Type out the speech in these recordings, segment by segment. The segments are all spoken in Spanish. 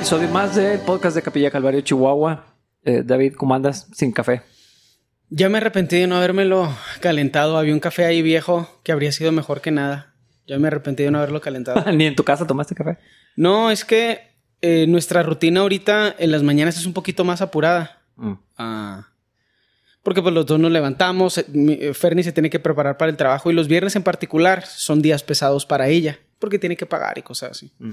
episodio más del podcast de Capilla Calvario, Chihuahua. Eh, David, ¿cómo andas? Sin café. Ya me arrepentí de no habérmelo calentado. Había un café ahí viejo que habría sido mejor que nada. Ya me arrepentí de no haberlo calentado. ¿Ni en tu casa tomaste café? no, es que eh, nuestra rutina ahorita en las mañanas es un poquito más apurada. Mm. Ah. Porque pues los dos nos levantamos, eh, Fernie se tiene que preparar para el trabajo y los viernes en particular son días pesados para ella, porque tiene que pagar y cosas así. Mm.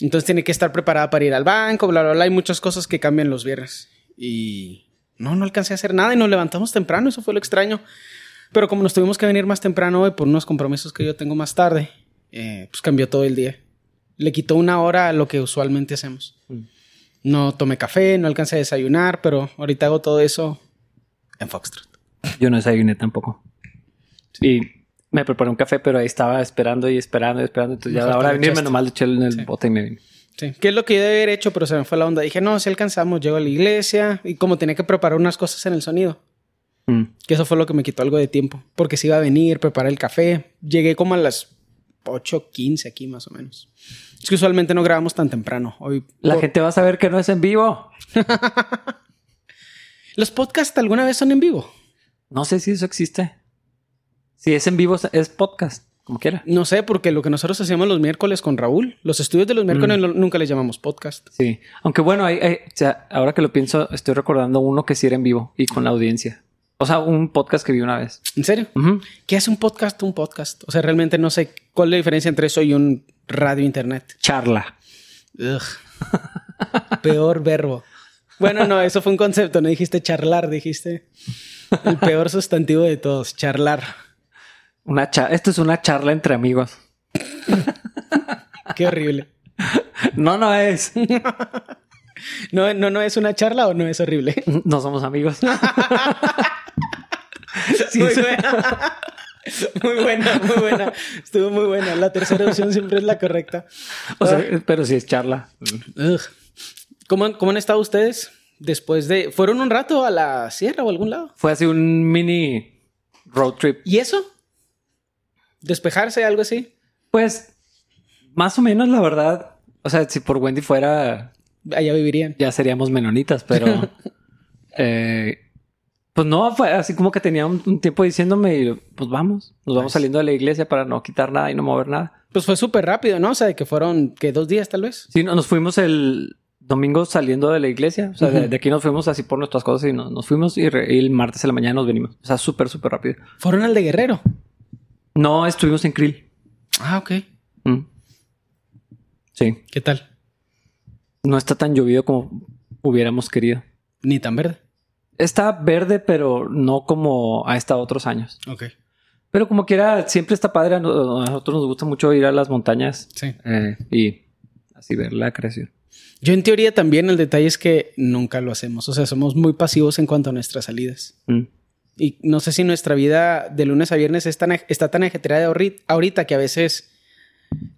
Entonces tiene que estar preparada para ir al banco, bla, bla, bla. Hay muchas cosas que cambian los viernes. Y no, no alcancé a hacer nada y nos levantamos temprano, eso fue lo extraño. Pero como nos tuvimos que venir más temprano hoy por unos compromisos que yo tengo más tarde, eh, pues cambió todo el día. Le quitó una hora a lo que usualmente hacemos. Mm. No tomé café, no alcancé a desayunar, pero ahorita hago todo eso en Foxtrot. Yo no desayuné tampoco. Y me preparé un café, pero ahí estaba esperando y esperando y esperando. Entonces ya a la hora de lo venirme nomás le eché en el Sí. bote y me vine. Sí. ¿Qué es lo que yo debía haber hecho? Pero se me fue la onda. Dije, no, si alcanzamos, llego a la iglesia y como tenía que preparar unas cosas en el sonido. Mm. Que eso fue lo que me quitó algo de tiempo. Porque se iba a venir, preparar el café. Llegué como a las 8.15 aquí más o menos. Es que usualmente no grabamos tan temprano. Hoy La por- gente va a saber que no es en vivo. ¿Los podcasts alguna vez son en vivo? No sé si eso existe. Si es en vivo, es podcast, como quiera. No sé, porque lo que nosotros hacíamos los miércoles con Raúl, los estudios de los miércoles no- nunca les llamamos podcast. Sí. Aunque bueno, hay- hay- o sea, ahora que lo pienso, estoy recordando uno que sí era en vivo y con la audiencia. O sea, un podcast que vi una vez. ¿En serio? Ujú. ¿Qué hace un podcast un podcast? O sea, realmente no sé cuál es la diferencia entre eso y un radio internet. Charla. Ugh. Peor verbo. Bueno, no, eso fue un concepto, no dijiste charlar, dijiste el peor sustantivo de todos, charlar. Una cha- Esto es una charla entre amigos. Qué horrible. No, no es. No, no, no es una charla o no es horrible. No somos amigos. Sí, muy buena. Muy buena, muy buena. Estuvo muy buena. La tercera opción siempre es la correcta. O sea, pero sí es charla. Ugh. ¿Cómo, han- ¿Cómo han estado ustedes después de... ¿Fueron un rato a la sierra o a algún lado? Fue así un mini road trip. ¿Y eso? ¿Despejarse, algo así? Pues, más o menos, la verdad. O sea, si por Wendy fuera, Allá vivirían. ya seríamos menonitas, pero. eh, pues no, fue así como que tenía un, un tiempo diciéndome, y, pues vamos, nos vamos saliendo de la iglesia para no quitar nada y no mover nada. Pues fue súper rápido, ¿no? O sea, que fueron, que dos días tal vez. Sí, no, nos fuimos el domingo saliendo de la iglesia. O sea, de, aquí nos fuimos así por nuestras cosas y nos, nos fuimos y, re- y el martes en la mañana nos venimos. O sea, súper, súper rápido. Fueron al de Guerrero. No estuvimos en Krill. Ah, ok. Mm. Sí, ¿Qué tal? no está tan llovido como hubiéramos querido. Ni tan verde. Está verde, pero no como ha estado otros años. Ok. Pero como quiera, siempre está padre. A no- a nosotros nos gusta mucho ir a las montañas Sí. eh, y así ver la creación. Yo en teoría también el detalle es que nunca lo hacemos. O sea, somos muy pasivos en cuanto a nuestras salidas. Mm. Y no sé si nuestra vida de lunes a viernes es tan, está tan ajetreada ahorita que a veces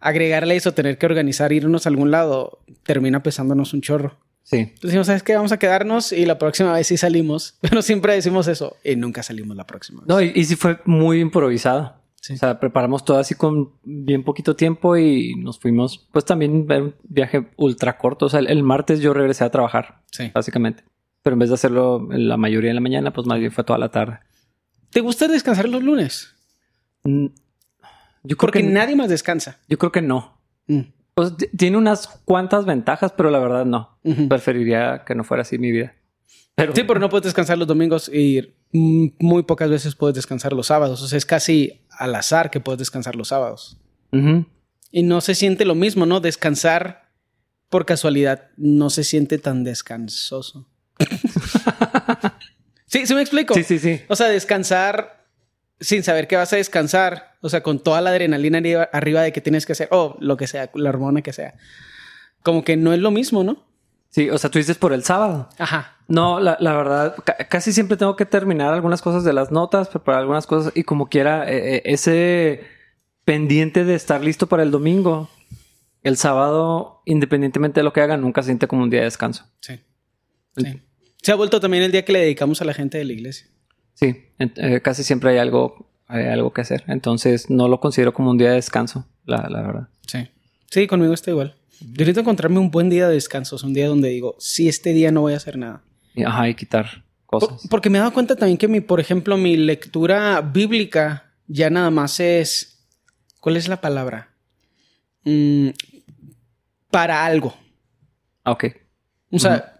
agregarle eso, tener que organizar, irnos a algún lado, termina pesándonos un chorro. Sí. Entonces decimos, ¿sabes qué? Vamos a quedarnos y la próxima vez sí salimos. Pero siempre decimos eso y nunca salimos la próxima vez. No, y, y sí fue muy improvisado. Sí. O sea, preparamos todo así con bien poquito tiempo y nos fuimos, pues también un viaje ultra corto. O sea, el, el martes yo regresé a trabajar, Sí. básicamente. Pero en vez de hacerlo en la mayoría de la mañana, pues más bien fue toda la tarde. ¿Te gusta descansar los lunes? Mm, Yo creo Porque que nadie más descansa. Yo creo que no. Mm. Pues tiene unas cuantas ventajas, pero la verdad no. Preferiría que no fuera así mi vida. Pero Sí, pero no puedes descansar los domingos y muy pocas veces puedes descansar los sábados. O sea, es casi al azar que puedes descansar los sábados. Y no se siente lo mismo, ¿no? Descansar por casualidad no se siente tan descansoso. Sí, sí me explico. Sí, sí, sí. O sea, descansar sin saber que vas a descansar. O sea, con toda la adrenalina arriba, de que tienes que hacer, o lo que sea, la hormona que sea. Como que no es lo mismo, ¿no? Sí, o sea, tú dices por el sábado. Ajá. No, la, la verdad, ca- casi siempre tengo que terminar algunas cosas de las notas, preparar algunas cosas y como quiera, eh, eh, ese pendiente de estar listo para el domingo, el sábado, independientemente de lo que haga, nunca se siente como un día de descanso. Sí. Sí. Se ha vuelto también el día que le dedicamos a la gente de la iglesia. Sí, eh, casi siempre hay algo, hay algo que hacer. Entonces no lo considero como un día de descanso, la, la verdad. Sí. Sí, conmigo está igual. Yo necesito encontrarme un buen día de descanso, un día donde digo, sí, este día no voy a hacer nada. Ajá, y quitar Por- cosas. porque me he dado cuenta también que mi, por ejemplo, mi lectura bíblica ya nada más es, ¿cuál es la palabra? Mm, para algo. Ah, ok. O sea,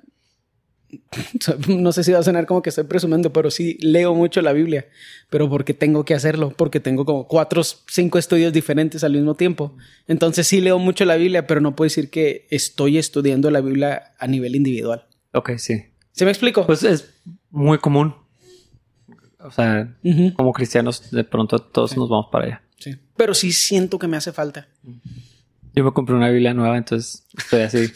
no sé si va a sonar como que estoy presumiendo, pero sí leo mucho la Biblia, pero porque tengo que hacerlo, porque tengo como cuatro, cinco estudios diferentes al mismo tiempo. Entonces sí leo mucho la Biblia, pero no puedo decir que estoy estudiando la Biblia a nivel individual. Ok, sí. ¿Se me explico? Pues es muy común. O sea, como cristianos, de pronto todos nos vamos para allá. Sí. Pero sí siento que me hace falta. Yo me compré una Biblia nueva, entonces estoy así.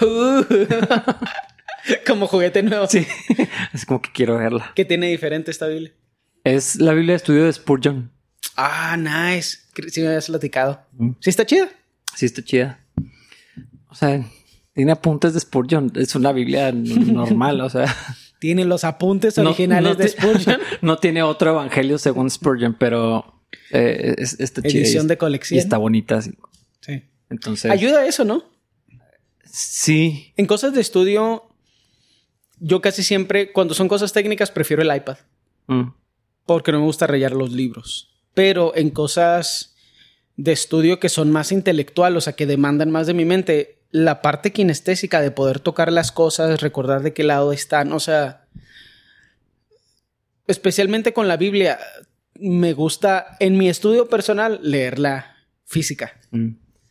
como juguete nuevo. Sí. es como que quiero verla. ¿Qué tiene diferente esta Biblia? Es la Biblia de estudio de Spurgeon. Ah, nice. Sí me habías platicado. Mm. Sí está chida. Sí, está chida. O sea, tiene apuntes de Spurgeon. Es una Biblia normal, o sea. Tiene los apuntes originales no de Spurgeon. no tiene otro evangelio según Spurgeon, pero eh, es- está chida. Edición y- de Y colección. está bonita. así. Sí. Entonces, Ayuda a eso, ¿no? sí. En cosas de estudio, yo casi siempre, cuando son cosas técnicas, prefiero el iPad. Mm, Porque no me gusta rayar los libros. Pero en cosas de estudio que son más intelectual, o sea, que demandan más de mi mente, la parte kinestésica de poder tocar las cosas, recordar de qué lado están, o sea, especialmente con la Biblia, me gusta en mi estudio personal leerla física. mm.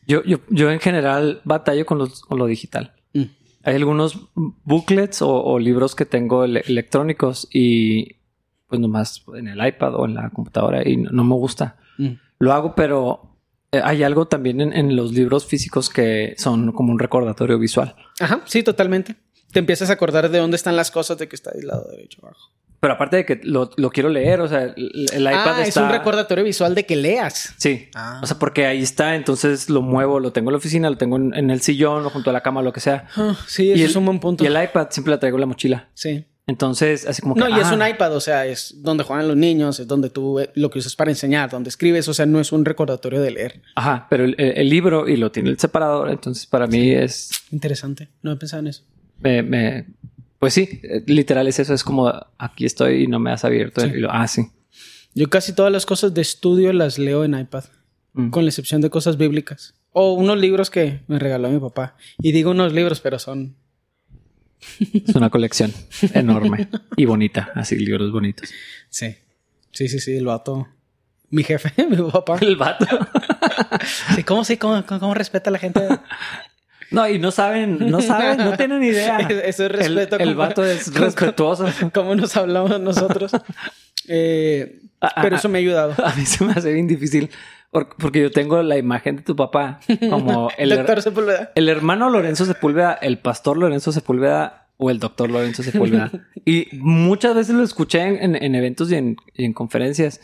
Yo, yo, yo en general batallo con, los, con lo digital. Hay algunos booklets o, o libros que tengo ele- electrónicos y pues nomás en el iPad o en la computadora y no, no me gusta. Mm. Lo hago, pero eh, hay algo también en, en los libros físicos que son como un recordatorio visual. Ajá, sí, totalmente. Te empiezas a acordar de dónde están las cosas, de que está del lado derecho abajo. Pero aparte de que lo, lo quiero leer, o sea, el, el iPad ah, está... es un recordatorio visual de que leas. Sí. Ah. O sea, porque ahí está, entonces lo muevo, lo tengo en la oficina, lo tengo en, en el sillón o junto a la cama, lo que sea. Ah, sí, eso el, es un buen punto. Y el iPad siempre la traigo en la mochila. Sí. Entonces, así como que. No, y es ah, un iPad, o sea, es donde juegan los niños, es donde tú eh, lo que usas para enseñar, donde escribes, o sea, no es un recordatorio de leer. Ajá, pero el, el- el libro y lo tiene el separador, entonces para mí es. Interesante, no he pensado en eso. Me, me- pues sí, eh, literal es eso, es como aquí estoy y no me has abierto. Sí. Y lo- ah, sí. Yo casi todas las cosas de estudio las leo en iPad, Mm. con la excepción de cosas bíblicas. O unos libros que me regaló mi papá. Y digo unos libros, pero son... Es una colección enorme y bonita, así libros bonitos. Sí. Sí, sí, sí, el vato. Mi jefe, mi papá. El vato. Sí, ¿cómo sí? ¿Cómo, cómo, cómo respeta a la gente? No, y no saben, no saben, no tienen idea. Eso es El- respeto. El, como- vato es respetuoso. ¿Cómo nos hablamos nosotros? Eh, Ah, ah, pero eso me ha ayudado. A mí se me hace bien difícil por- porque yo tengo la imagen de tu papá como el, Doctor Sepúlveda. el hermano Lorenzo Sepúlveda, el pastor Lorenzo Sepúlveda o el doctor Lorenzo Sepúlveda. y muchas veces lo escuché en, en- en eventos y en, y en conferencias.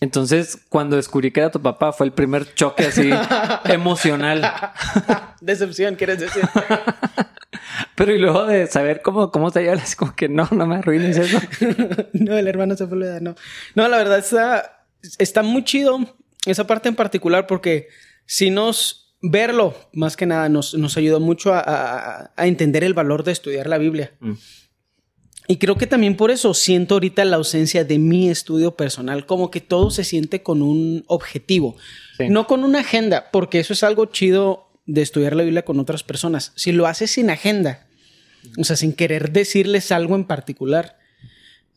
Entonces, cuando descubrí que era tu papá, fue el primer choque así emocional. Decepción, ¿quieres decir? Pero y luego de saber cómo, cómo te llevas, como que no, no me arruines eso. no, el hermano Sepúlveda, no. No, la verdad está, está muy chido esa parte en particular porque si nos verlo, más que nada, nos, nos ayudó mucho a, a- a entender el valor de estudiar la Biblia. Mm. Y creo que también por eso siento ahorita la ausencia de mi estudio personal, como que todo se siente con un objetivo, Sí. no con una agenda, porque eso es algo chido de estudiar la Biblia con otras personas. Si lo haces sin agenda, o sea, sin querer decirles algo en particular,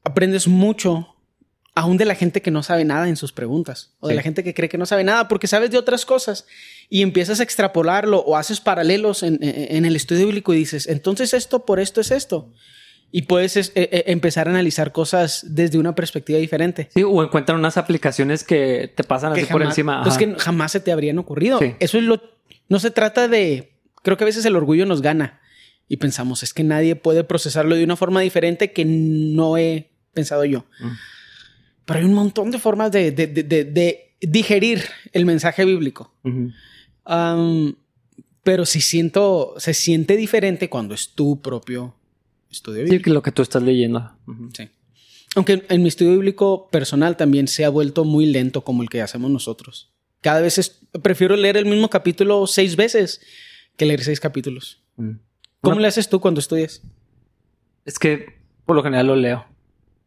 aprendes mucho aún de la gente que no sabe nada en sus preguntas o de la gente que cree que no sabe nada porque sabes de otras cosas y empiezas a extrapolarlo o haces paralelos en, en- en el estudio bíblico y dices, entonces esto por esto es esto. Y puedes es- eh, eh, empezar a analizar cosas desde una perspectiva diferente. Sí, o encuentran unas aplicaciones que te pasan Que así por encima. Pues Ajá. que jamás se te habrían ocurrido. Sí. Eso es lo... No se trata de... Creo que a veces el orgullo nos gana y pensamos, es que nadie puede procesarlo de una forma diferente que no he pensado yo. Mm. Pero hay un montón de formas de, de- de- de- de digerir el mensaje bíblico. Pero sí siento, se siente diferente cuando es tu propio estudio Sí, bíblico. que lo que tú estás leyendo. Sí. Aunque en mi estudio bíblico personal también se ha vuelto muy lento como el que hacemos nosotros. Cada vez es- prefiero leer el mismo capítulo seis veces que leer seis capítulos. Mm. ¿Cómo le haces tú cuando estudias? Es que por lo general lo leo.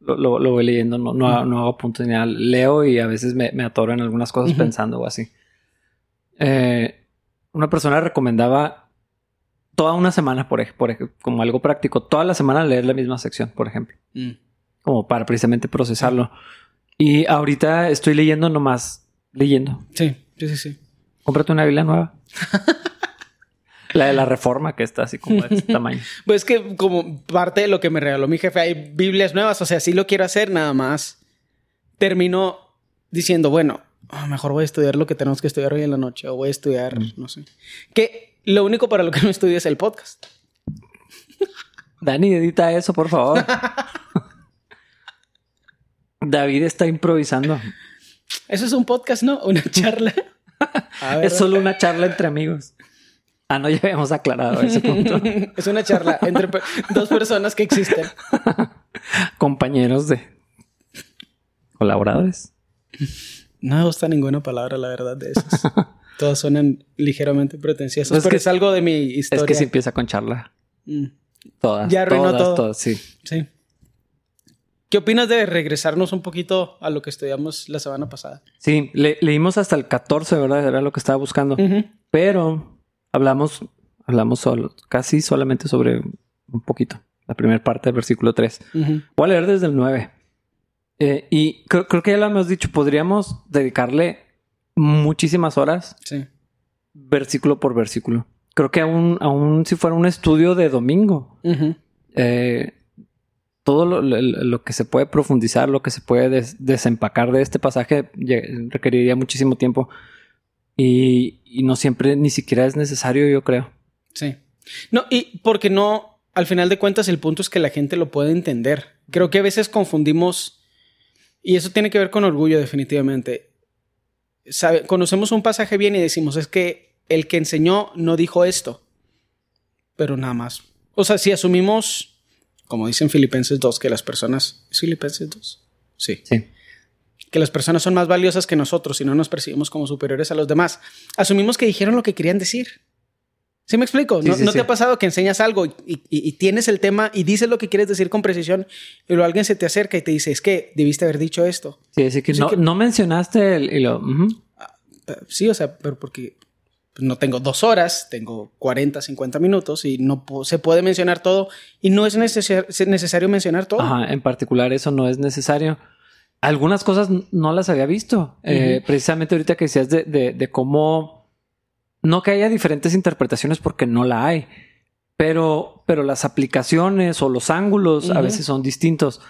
Lo, lo- lo voy leyendo, no, no, no hago puntos ni nada. Leo y a veces me, me atoro en algunas cosas pensando o así. Eh, una persona recomendaba toda una semana, por, por como algo práctico, toda la semana leer la misma sección, por ejemplo, como para precisamente procesarlo. Y ahorita estoy leyendo nomás, leyendo. Sí, sí, sí, sí. Cómprate una Biblia nueva. la de la Reforma, que está así como de este tamaño. Pues es que como parte de lo que me regaló mi jefe, hay Biblias nuevas, o sea, sí lo quiero hacer, nada más. Termino diciendo, bueno, mejor voy a estudiar lo que tenemos que estudiar hoy en la noche, o voy a estudiar, no sé. Que lo único para lo que no estudio es el podcast. Dani, edita eso, por favor. David está improvisando. Eso es un podcast, ¿no? Una charla. Es solo una charla entre amigos. Ah, no, ya habíamos aclarado ese punto. es una charla entre dos personas que existen. Compañeros de colaboradores. No me gusta ninguna palabra, la verdad, de esas. Todas suenan ligeramente pretenciosas, Es pero que- es algo de mi historia. Es que si empieza con charla. Mm, Todas. Ya arruinó todas, todo. todas, sí. sí. ¿Qué opinas de regresarnos un poquito a lo que estudiamos la semana pasada? Sí, le- leímos hasta el 14, ¿verdad? Era lo que estaba buscando. Pero hablamos, hablamos solo, casi solamente sobre un poquito. La primera parte del versículo 3. Ujú. Voy a leer desde el 9. Eh, y creo, creo que ya lo hemos dicho, podríamos dedicarle muchísimas horas, Sí. versículo por versículo. Creo que aún, aún si fuera un estudio de domingo, eh, todo lo, lo- lo que se puede profundizar, lo que se puede des- desempacar de este pasaje requeriría muchísimo tiempo. Y, y no siempre ni siquiera es necesario, yo creo. Sí. No, y porque no, al final de cuentas, el punto es que la gente lo puede entender. Creo que a veces confundimos, y eso tiene que ver con orgullo, definitivamente. Sabe- conocemos un pasaje bien y decimos, es que el que enseñó no dijo esto, pero nada más. O sea, si asumimos, como dicen Filipenses 2, que las personas. ¿Es Filipenses 2? Sí Sí. que las personas son más valiosas que nosotros y no nos percibimos como superiores a los demás. Asumimos que dijeron lo que querían decir. ¿Sí me explico? Sí, ¿No, sí, no sí. te ha pasado que enseñas algo y, y- y tienes el tema y dices lo que quieres decir con precisión y luego alguien se te acerca y te dice, es que debiste haber dicho esto? Sí, así que, no, que- no mencionaste el, y lo, ujú. Eh, Sí, o sea, pero porque pues, no tengo dos horas, tengo 40, 50 minutos y no se puede mencionar todo y no es necesar- es necesario mencionar todo. Ajá, en particular eso no es necesario. Algunas cosas no las había visto. Eh, precisamente ahorita que decías de, de- de cómo... No que haya diferentes interpretaciones porque no la hay, pero, pero las aplicaciones o los ángulos a veces son distintos.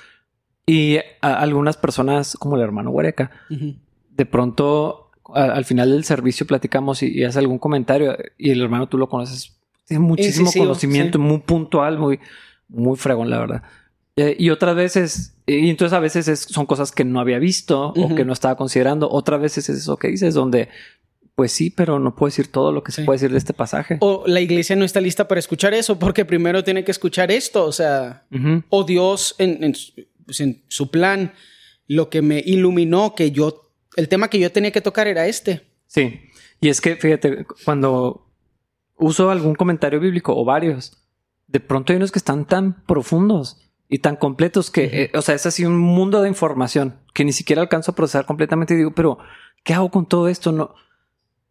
Y algunas personas, como el hermano Huereca, de pronto a- al final del servicio platicamos y, y hace algún comentario y el hermano tú lo conoces, tiene muchísimo conocimiento, sí. muy puntual, muy, muy fregón, la verdad. Eh, y otras veces, y entonces a veces es- son cosas que no había visto o que no estaba considerando. Otras veces es eso que dices, donde, pues sí, pero no puedo decir todo lo que se Sí. puede decir de este pasaje. O la iglesia no está lista para escuchar eso porque primero tiene que escuchar esto, o sea, o Dios en, en su- pues, en su plan lo que me iluminó que yo, el tema que yo tenía que tocar era este. Sí. Y es que, fíjate, cuando uso algún comentario bíblico o varios, de pronto hay unos que están tan profundos y tan completos que, eh, o sea, es así un mundo de información que ni siquiera alcanzo a procesar completamente y digo, pero, ¿qué hago con todo esto? No,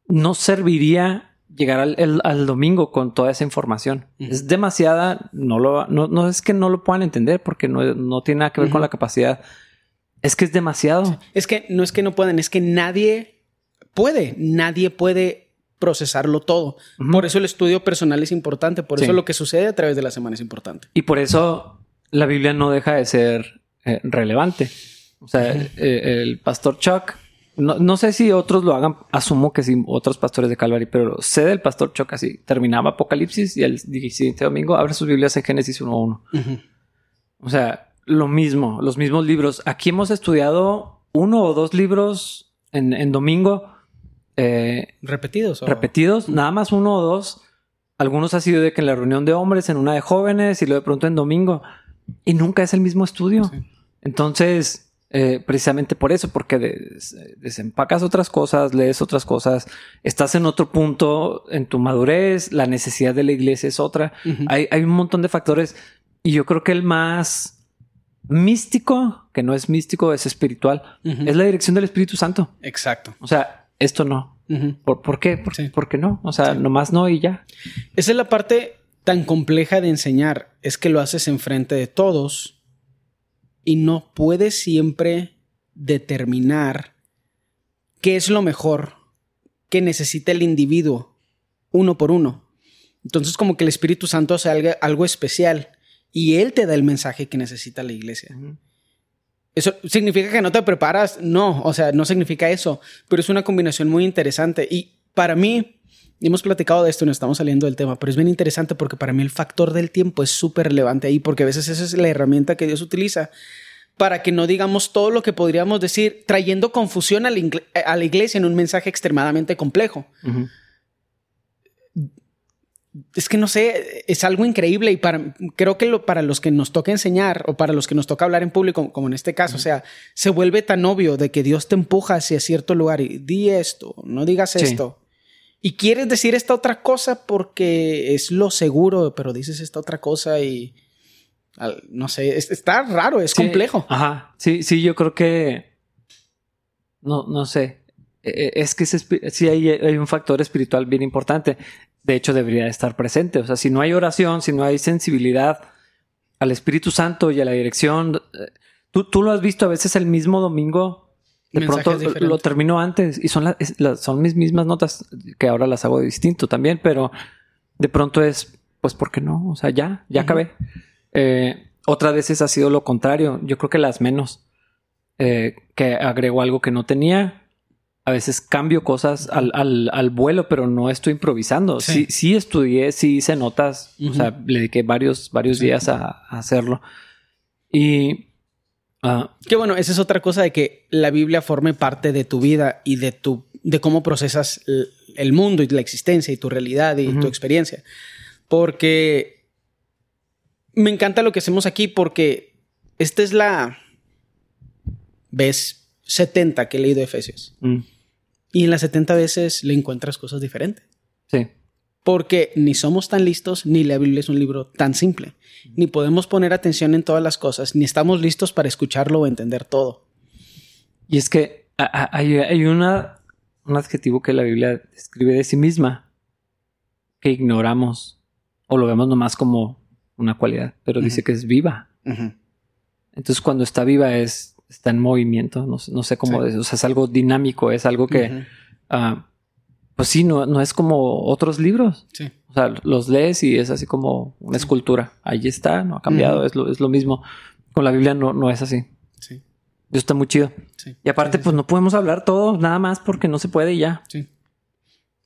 no serviría llegar al, el- al domingo con toda esa información. Es demasiada, no lo, no, no es que no lo puedan entender porque no, no tiene nada que ver con la capacidad. Es que es demasiado. Es que no es que no puedan, es que nadie puede, nadie puede procesarlo todo. Por eso el estudio personal es importante, por Sí. eso lo que sucede a través de la semana es importante. Y por eso la Biblia no deja de ser eh, relevante. O sea, eh, el pastor Chuck, no, no sé si otros lo hagan, asumo que sí, otros pastores de Calvary, pero sé del pastor Chuck así. Terminaba Apocalipsis y el siguiente domingo abre sus Biblias en Génesis 1.1. Ujú. O sea, lo mismo, los mismos libros. Aquí hemos estudiado uno o dos libros en, en domingo. eh, Repetidos. o- repetidos, nada más uno o dos. Algunos ha sido de que en la reunión de hombres, en una de jóvenes y luego de pronto en domingo. Y nunca es el mismo estudio. Sí. Entonces, eh, precisamente por eso, porque des- desempacas otras cosas, lees otras cosas, estás en otro punto en tu madurez, la necesidad de la iglesia es otra. Hay, hay un montón de factores y yo creo que el más místico, que no es místico, es espiritual, es la dirección del Espíritu Santo. Exacto. O sea, esto no. ¿Por, por qué? ¿Por, Sí. por qué no? O sea, Sí. nomás no y ya. Esa es la parte tan compleja de enseñar, es que lo haces enfrente de todos y no puedes siempre determinar qué es lo mejor que necesita el individuo uno por uno. Entonces como que el Espíritu Santo hace algo, algo especial y Él te da el mensaje que necesita la iglesia. ¿Eso significa que no te preparas? No, o sea, no significa eso, pero es una combinación muy interesante. Y para mí, y hemos platicado de esto y no estamos saliendo del tema, pero es bien interesante porque para mí el factor del tiempo es súper relevante ahí, porque a veces esa es la herramienta que Dios utiliza para que no digamos todo lo que podríamos decir, trayendo confusión a la, ingle- a la iglesia en un mensaje extremadamente complejo. Es que no sé, es algo increíble y para, creo que lo, para los que nos toca enseñar o para los que nos toca hablar en público, como en este caso, o sea, se vuelve tan obvio de que Dios te empuja hacia cierto lugar y di esto, no digas Sí. esto. Y quieres decir esta otra cosa porque es lo seguro, pero dices esta otra cosa y no sé, es- está raro, es Sí, complejo. Ajá. Sí, sí, yo creo que. No, no sé. Eh, eh, Es que espi- sí hay, hay un factor espiritual bien importante. De hecho, debería estar presente. O sea, si no hay oración, si no hay sensibilidad al Espíritu Santo y a la dirección. eh, Tú, tú lo has visto a veces el mismo domingo. De pronto lo- termino antes y son, la- las- son mis mismas notas que ahora las hago distinto también, pero de pronto es, pues, ¿por qué no? O sea, ya, ya Ujú. acabé. Eh, otras veces ha sido lo contrario. Yo creo que las menos. Eh, que agrego algo que no tenía. A veces cambio cosas al, al- al vuelo, pero no estoy improvisando. Sí, Sí. sí, estudié, sí hice notas. O sea, le dediqué varios, varios Sí. días a, a hacerlo. Y ah, Que bueno, esa es otra cosa de que la Biblia forme parte de tu vida y de tu de cómo procesas el, el mundo y la existencia y tu realidad y tu experiencia. Porque me encanta lo que hacemos aquí porque esta es la vez 70 que he leído Efesios. mm, Y en las 70 veces le encuentras cosas diferentes. sí. Porque ni somos tan listos, ni la Biblia es un libro tan simple. Ni podemos poner atención en todas las cosas, ni estamos listos para escucharlo o entender todo. Y es que hay, hay una, un adjetivo que la Biblia describe de sí misma que ignoramos o lo vemos nomás como una cualidad, pero dice que es viva. Entonces cuando está viva es está en movimiento, no, sé- no sé cómo, Sí. es, o sea, es algo dinámico, es algo que, pues sí, no, no es como otros libros. Sí. O sea, los lees y es así como una escultura. Ahí está, no ha cambiado, es, lo, es lo mismo. Con la Biblia no, no es así. Sí. Eso está muy chido. Sí. Y aparte, Sí, pues no podemos hablar todo nada más porque no se puede y ya. Sí.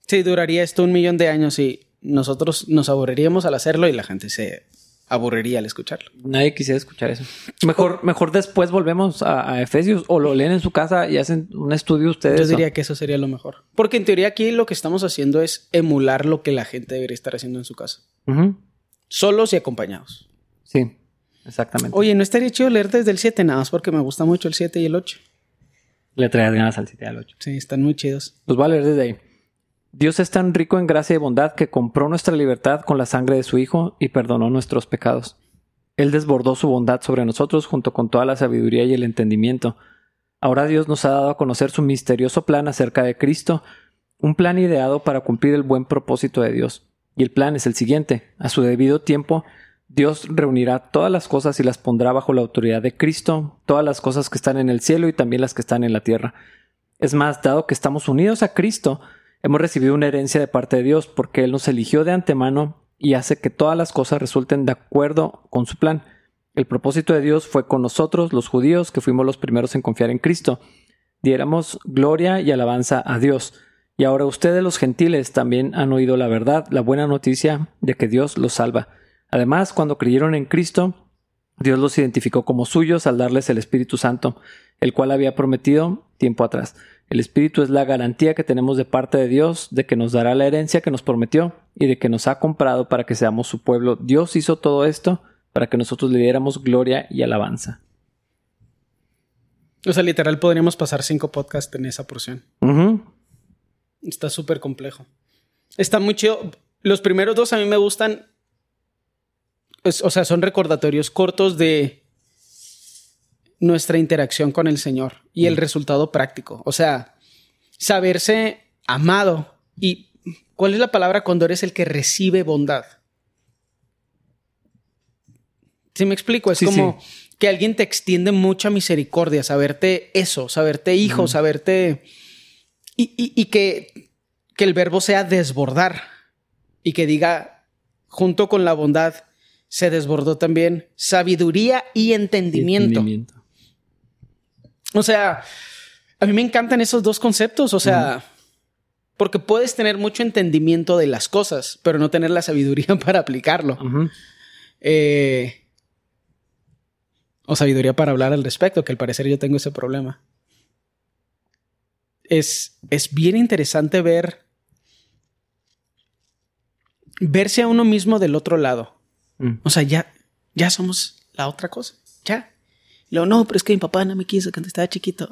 Sí, duraría esto un millón de años y nosotros nos aburriríamos al hacerlo y la gente se aburriría al escucharlo. Nadie quisiera escuchar eso. Mejor, mejor después volvemos a, a Efesios o lo leen en su casa y hacen un estudio ustedes. Yo ¿no? diría que eso sería lo mejor. Porque en teoría aquí lo que estamos haciendo es emular lo que la gente debería estar haciendo en su casa. Ujú. Solos y acompañados. Sí, exactamente. Oye, ¿no estaría chido leer desde el 7? Nada más porque me gusta mucho el 7 y el 8. Le traías ganas al 7 y al 8. Sí, están muy chidos. Los voy a leer desde ahí. Dios es tan rico en gracia y bondad que compró nuestra libertad con la sangre de su Hijo y perdonó nuestros pecados. Él desbordó su bondad sobre nosotros junto con toda la sabiduría y el entendimiento. Ahora Dios nos ha dado a conocer su misterioso plan acerca de Cristo, un plan ideado para cumplir el buen propósito de Dios. Y el plan es el siguiente. A su debido tiempo, Dios reunirá todas las cosas y las pondrá bajo la autoridad de Cristo, todas las cosas que están en el cielo y también las que están en la tierra. Es más, dado que estamos unidos a Cristo, hemos recibido una herencia de parte de Dios porque Él nos eligió de antemano y hace que todas las cosas resulten de acuerdo con su plan. El propósito de Dios fue con nosotros, los judíos, que fuimos los primeros en confiar en Cristo. Diéramos gloria y alabanza a Dios. Y ahora ustedes los gentiles también han oído la verdad, la buena noticia de que Dios los salva. Además, cuando creyeron en Cristo, Dios los identificó como suyos al darles el Espíritu Santo, el cual había prometido tiempo atrás. El Espíritu es la garantía que tenemos de parte de Dios de que nos dará la herencia que nos prometió y de que nos ha comprado para que seamos su pueblo. Dios hizo todo esto para que nosotros le diéramos gloria y alabanza. O sea, literal podríamos pasar cinco podcasts en esa porción. Está súper complejo. Está muy chido. Los primeros dos a mí me gustan. Es- o sea, son recordatorios cortos de nuestra interacción con el Señor y el resultado práctico. O sea, saberse amado. ¿Y cuál es la palabra cuando eres el que recibe bondad? ¿Sí me explico? Es Sí, como que alguien te extiende mucha misericordia, saberte eso, saberte hijo, saberte... Y, y- y que, que el verbo sea desbordar y que diga, junto con la bondad, se desbordó también sabiduría y entendimiento. Entendimiento. O sea, a mí me encantan esos dos conceptos, o sea, porque puedes tener mucho entendimiento de las cosas, pero no tener la sabiduría para aplicarlo. Eh, o sabiduría para hablar al respecto, que al parecer yo tengo ese problema. Es, es bien interesante ver verse a uno mismo del otro lado. Mm. O sea, ya, ya somos la otra cosa. Ya. Y Luego, no, pero es que mi papá no me quiso cuando estaba chiquito.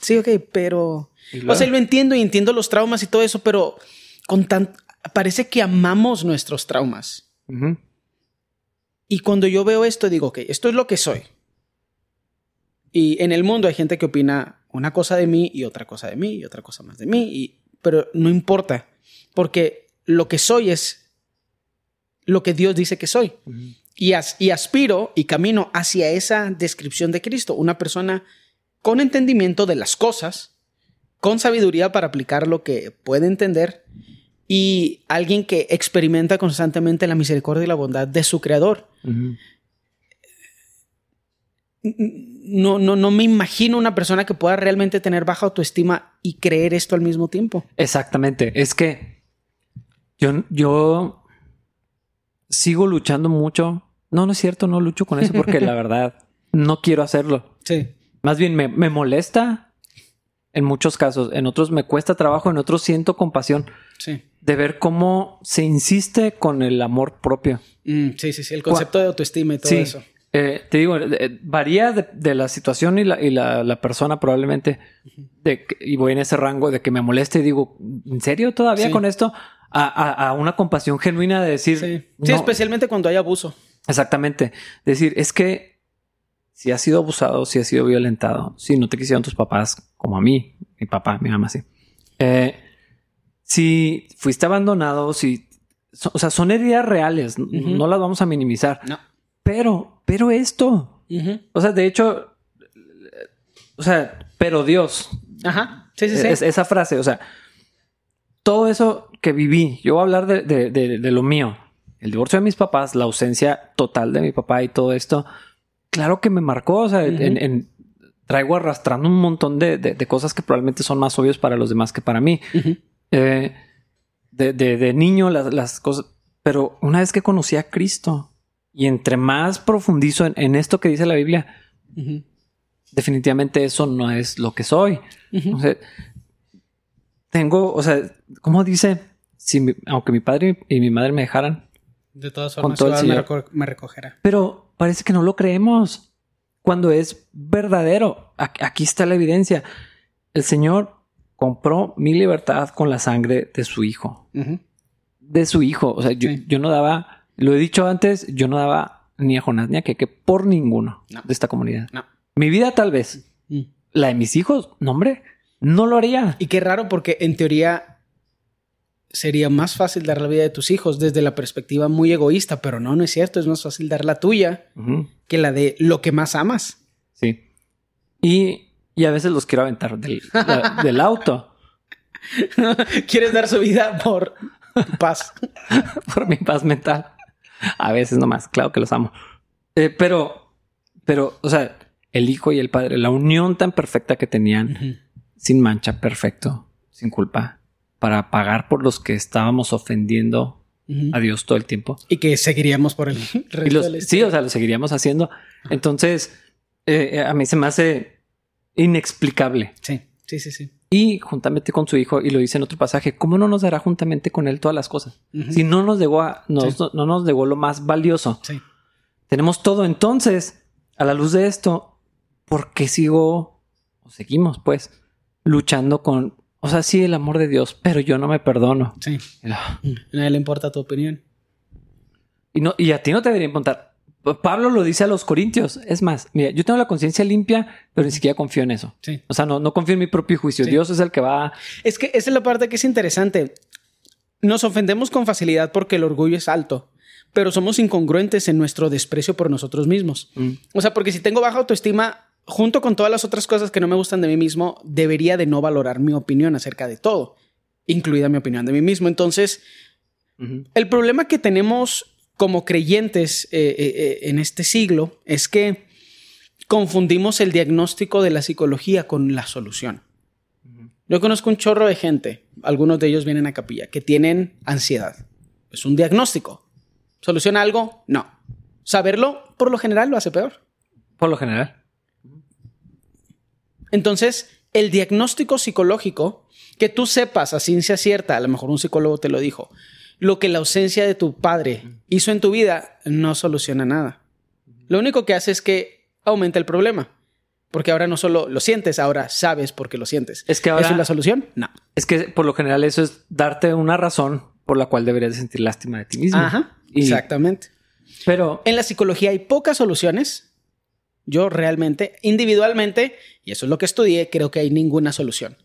Sí, ok, pero. O sea, lo entiendo y entiendo los traumas y todo eso, pero con tan. Parece que amamos nuestros traumas. Y cuando yo veo esto, digo, ok, esto es lo que soy. Y en el mundo hay gente que opina una cosa de mí y otra cosa de mí y otra cosa más de mí, y, pero no importa, porque lo que soy es lo que Dios dice que soy. Y, as- y aspiro y camino hacia esa descripción de Cristo, una persona con entendimiento de las cosas, con sabiduría para aplicar lo que puede entender y alguien que experimenta constantemente la misericordia y la bondad de su creador. No, no, no me imagino una persona que pueda realmente tener baja autoestima y creer esto al mismo tiempo. Exactamente. Es que yo, yo sigo luchando mucho. No, no es cierto, no lucho con eso porque la verdad no quiero hacerlo. Sí. Más bien me, me molesta en muchos casos. En otros me cuesta trabajo, en otros siento compasión Sí. de ver cómo se insiste con el amor propio. Mm, sí, sí, sí. El concepto de autoestima y todo Sí. eso. Eh, te digo, eh, varía de, de la situación y la, y la, la persona probablemente. De, que- y voy en ese rango de que me moleste y digo, ¿en serio todavía Sí. con esto? A, a- a una compasión genuina de decir, Sí. Sí, no, especialmente cuando hay abuso. exactamente. Decir, es que si has sido abusado, si has sido violentado, si no te quisieron tus papás como a mí, mi papá, mi mamá, sí. Eh, si fuiste abandonado, si, so- o sea, son heridas reales, no las vamos a minimizar. No. Pero, pero esto, o sea, de hecho, o sea, pero Dios, Ajá. Sí, sí, sí. es- esa frase, o sea, todo eso que viví, yo voy a hablar de, de- de- de lo mío, el divorcio de mis papás, la ausencia total de mi papá y todo esto, claro que me marcó, o sea, en- en- traigo arrastrando un montón de, de- de cosas que probablemente son más obvias para los demás que para mí. Eh, de, niño las, las cosas, pero una vez que conocí a Cristo y entre más profundizo en, en esto que dice la Biblia, definitivamente eso no es lo que soy. Ujú. O sea, tengo, o sea, ¿cómo dice? Si mi- aunque mi padre y mi madre me dejaran, De todas formas, todo me, Señor. reco- me recogerá. pero parece que no lo creemos cuando es verdadero. Aquí está la evidencia. El Señor compró mi libertad con la sangre de su hijo. De su hijo. O sea, yo, Sí. yo no daba, lo he dicho antes, yo no daba ni a Jonás ni a Keke por ninguno No. de esta comunidad. No. Mi vida tal vez. Mm. La de mis hijos, no hombre, no lo haría. Y qué raro porque en teoría sería más fácil dar la vida de tus hijos desde la perspectiva muy egoísta, pero no, no es cierto, es más fácil dar la tuya que la de lo que más amas. Sí. Y, y a veces los quiero aventar del, la- del auto Quieres dar su vida por paz. por mi paz mental. A veces nomás, claro que los amo. Eh, pero, pero, o sea, el hijo y el padre, la unión tan perfecta que tenían, sin mancha, perfecto, sin culpa, para pagar por los que estábamos ofendiendo a Dios todo el tiempo. Y que seguiríamos por el resto Y los, sí, o sea, lo seguiríamos haciendo. Entonces, eh, eh, a mí se me hace inexplicable. sí, sí, sí, sí. Y juntamente con su hijo, y lo dice en otro pasaje, ¿cómo no nos dará juntamente con él todas las cosas? Si no nos llegó a, nos- Sí. no nos llegó lo más valioso. Sí. Tenemos todo. Entonces, a la luz de esto, ¿por qué sigo seguimos, pues, luchando con, o sea, sí, el amor de Dios, pero yo no me perdono. Sí. Ah, A nadie le importa tu opinión. Y, no, y a ti no te debería importar. Pablo lo dice a los corintios. Es más, mira, yo tengo la conciencia limpia, pero ni siquiera confío en eso. Sí. O sea, no, no confío en mi propio juicio. Sí. Dios es el que va. Es que esa es la parte que es interesante. Nos ofendemos con facilidad porque el orgullo es alto, pero somos incongruentes en nuestro desprecio por nosotros mismos. Mm. O sea, porque si tengo baja autoestima, junto con todas las otras cosas que no me gustan de mí mismo, debería de no valorar mi opinión acerca de todo, incluida mi opinión de mí mismo. Entonces, el problema que tenemos como creyentes eh, eh, eh, en este siglo es que confundimos el diagnóstico de la psicología con la solución. Yo conozco un chorro de gente, algunos de ellos vienen a capilla, que tienen ansiedad. Es un diagnóstico. ¿Soluciona algo? No. Saberlo, por lo general, lo hace peor. Por lo general. Entonces, el diagnóstico psicológico, que tú sepas a ciencia cierta, a lo mejor un psicólogo te lo dijo, lo que la ausencia de tu padre hizo en tu vida, no soluciona nada. Lo único que hace es que aumenta el problema. Porque ahora no solo lo sientes, ahora sabes por qué lo sientes. Es que ahora- ¿Eso es la solución? No. Es que por lo general eso es darte una razón por la cual deberías sentir lástima de ti mismo. Ajá. Y- Exactamente. Pero En la psicología hay pocas soluciones. Yo realmente, individualmente, y eso es lo que estudié, creo que hay ninguna solución.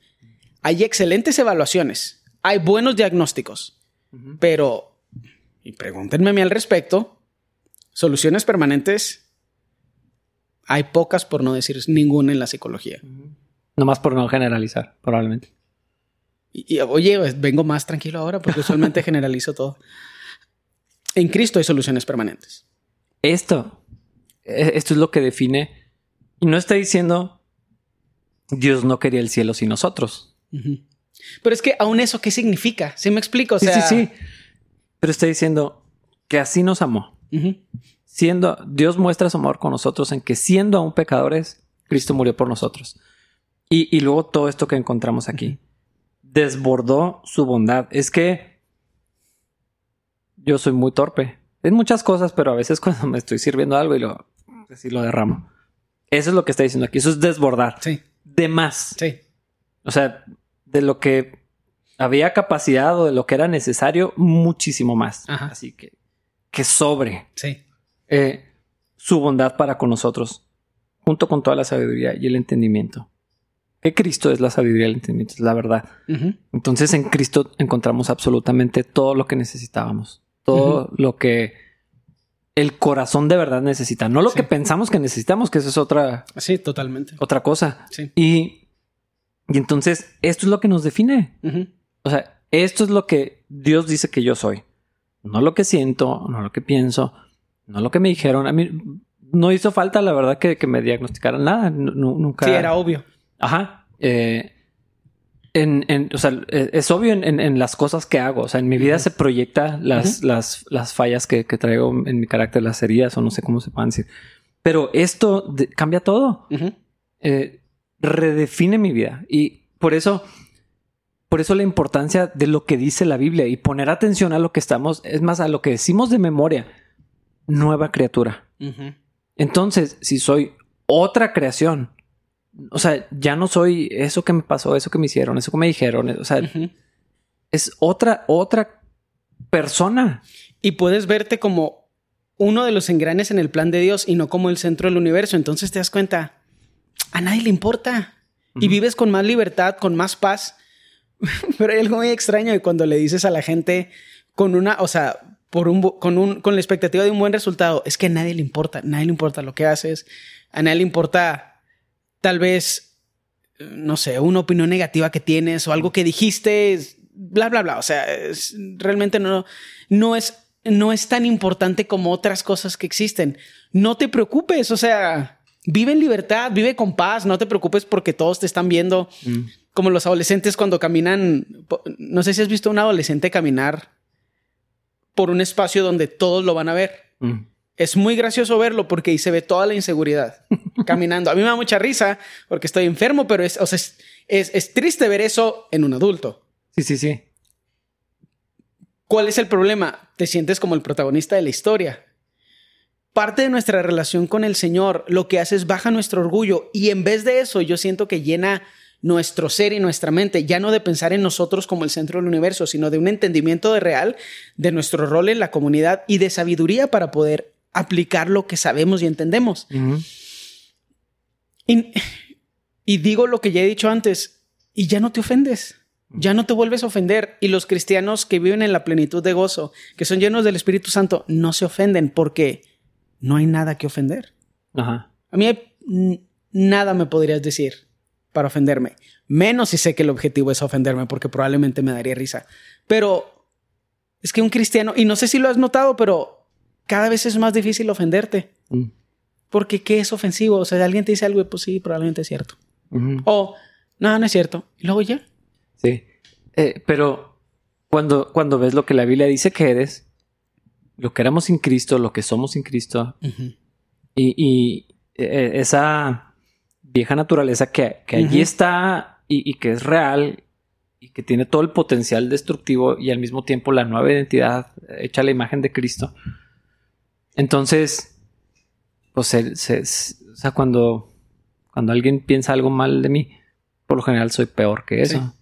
Hay excelentes evaluaciones, hay buenos diagnósticos, pero, y pregúntenme a mí al respecto, soluciones permanentes, hay pocas por no decir ninguna en la psicología. nomás por no generalizar, probablemente. Y, y, oye, vengo más tranquilo ahora porque usualmente generalizo todo. En Cristo hay soluciones permanentes. Esto, esto es lo que define. Y no está diciendo Dios no quería el cielo sin nosotros. Pero es que aún eso, ¿qué significa? ¿Sí me explico? O sí, sea, sí, sí. Pero está diciendo que así nos amó. Siendo, Dios muestra su amor con nosotros en que siendo aún pecadores, Cristo murió por nosotros. Y, y luego todo esto que encontramos aquí. Desbordó su bondad. Es que yo soy muy torpe en muchas cosas, pero a veces cuando me estoy sirviendo algo y lo, así lo derramo. Eso es lo que está diciendo aquí. Eso es desbordar. Sí, De más. sí. O sea, de lo que había capacidad o de lo que era necesario, muchísimo más. Ajá. Así que, que sobre Sí. eh, su bondad para con nosotros, junto con toda la sabiduría y el entendimiento. Que Cristo es la sabiduría y el entendimiento, es la verdad. Entonces en Cristo encontramos absolutamente todo lo que necesitábamos, todo lo que el corazón de verdad necesita, no lo Sí. que pensamos que necesitamos, que eso es otra, Sí, totalmente. otra cosa. Sí. Y, y entonces esto es lo que nos define. O sea, esto es lo que Dios dice que yo soy. No lo que siento, no lo que pienso, no lo que me dijeron. A mí no hizo falta, la verdad, que, que me diagnosticaran nada. Nu- nu- nunca. Sí, era obvio. Ajá. Eh, en, en- o sea, eh, es obvio en, en- en las cosas que hago. O sea, en mi vida Ujú. se proyecta las, las, las fallas que, que traigo en mi carácter, las heridas o no sé cómo se puedan decir. Pero esto de- cambia todo Ujú. eh, redefine mi vida. Y por eso, por eso la importancia de lo que dice la Biblia y poner atención a lo que estamos, es más, a lo que decimos de memoria, nueva criatura. Entonces, si soy otra creación, o sea, ya no soy eso que me pasó, eso que me hicieron, eso que me dijeron, o sea, Ujú. es otra, otra persona. Y puedes verte como uno de los engranes en el plan de Dios y no como el centro del universo. Entonces te das cuenta, a nadie le importa. Y Ujú. vives con más libertad, con más paz. Pero hay algo muy extraño de cuando le dices a la gente con una, o sea, por un, con un, con la expectativa de un buen resultado, es que a nadie le importa, a nadie le importa lo que haces, a nadie le importa tal vez, no sé, una opinión negativa que tienes o algo que dijiste, bla, bla, bla. O sea, es- realmente no, no es, no es tan importante como otras cosas que existen. No te preocupes, o sea, vive en libertad, vive con paz, no te preocupes porque todos te están viendo Mm. como los adolescentes cuando caminan. No sé si has visto a un adolescente caminar por un espacio donde todos lo van a ver. Mm. Es muy gracioso verlo porque ahí se ve toda la inseguridad caminando. A mí me da mucha risa porque estoy enfermo, pero es, o sea, es, es- es triste ver eso en un adulto. Sí, sí, sí. ¿Cuál es el problema? Te sientes como el protagonista de la historia. parte de nuestra relación con el Señor lo que hace es baja nuestro orgullo y en vez de eso yo siento que llena nuestro ser y nuestra mente, ya no de pensar en nosotros como el centro del universo, sino de un entendimiento de real de nuestro rol en la comunidad y de sabiduría para poder aplicar lo que sabemos y entendemos. y, y digo lo que ya he dicho antes, y ya no te ofendes. Ya no te vuelves a ofender. Y los cristianos que viven en la plenitud de gozo, que son llenos del Espíritu Santo, no se ofenden porque no hay nada que ofender. Ajá. A mí nada me podrías decir para ofenderme. Menos si sé que el objetivo es ofenderme, porque probablemente me daría risa. Pero es que un cristiano, y no sé si lo has notado, pero cada vez es más difícil ofenderte. Mm. Porque ¿qué es ofensivo? O sea, alguien te dice algo y pues sí, probablemente es cierto. O no, no es cierto. Y luego ya. Sí. Eh, pero cuando, cuando ves lo que la Biblia dice que eres, lo que éramos sin Cristo, lo que somos sin Cristo, y, eh, esa vieja naturaleza que, allí está y, que es real y que tiene todo el potencial destructivo y al mismo tiempo la nueva identidad hecha a la imagen de Cristo. Entonces, pues, se, o sea, cuando, cuando alguien piensa algo mal de mí, por lo general soy peor que eso.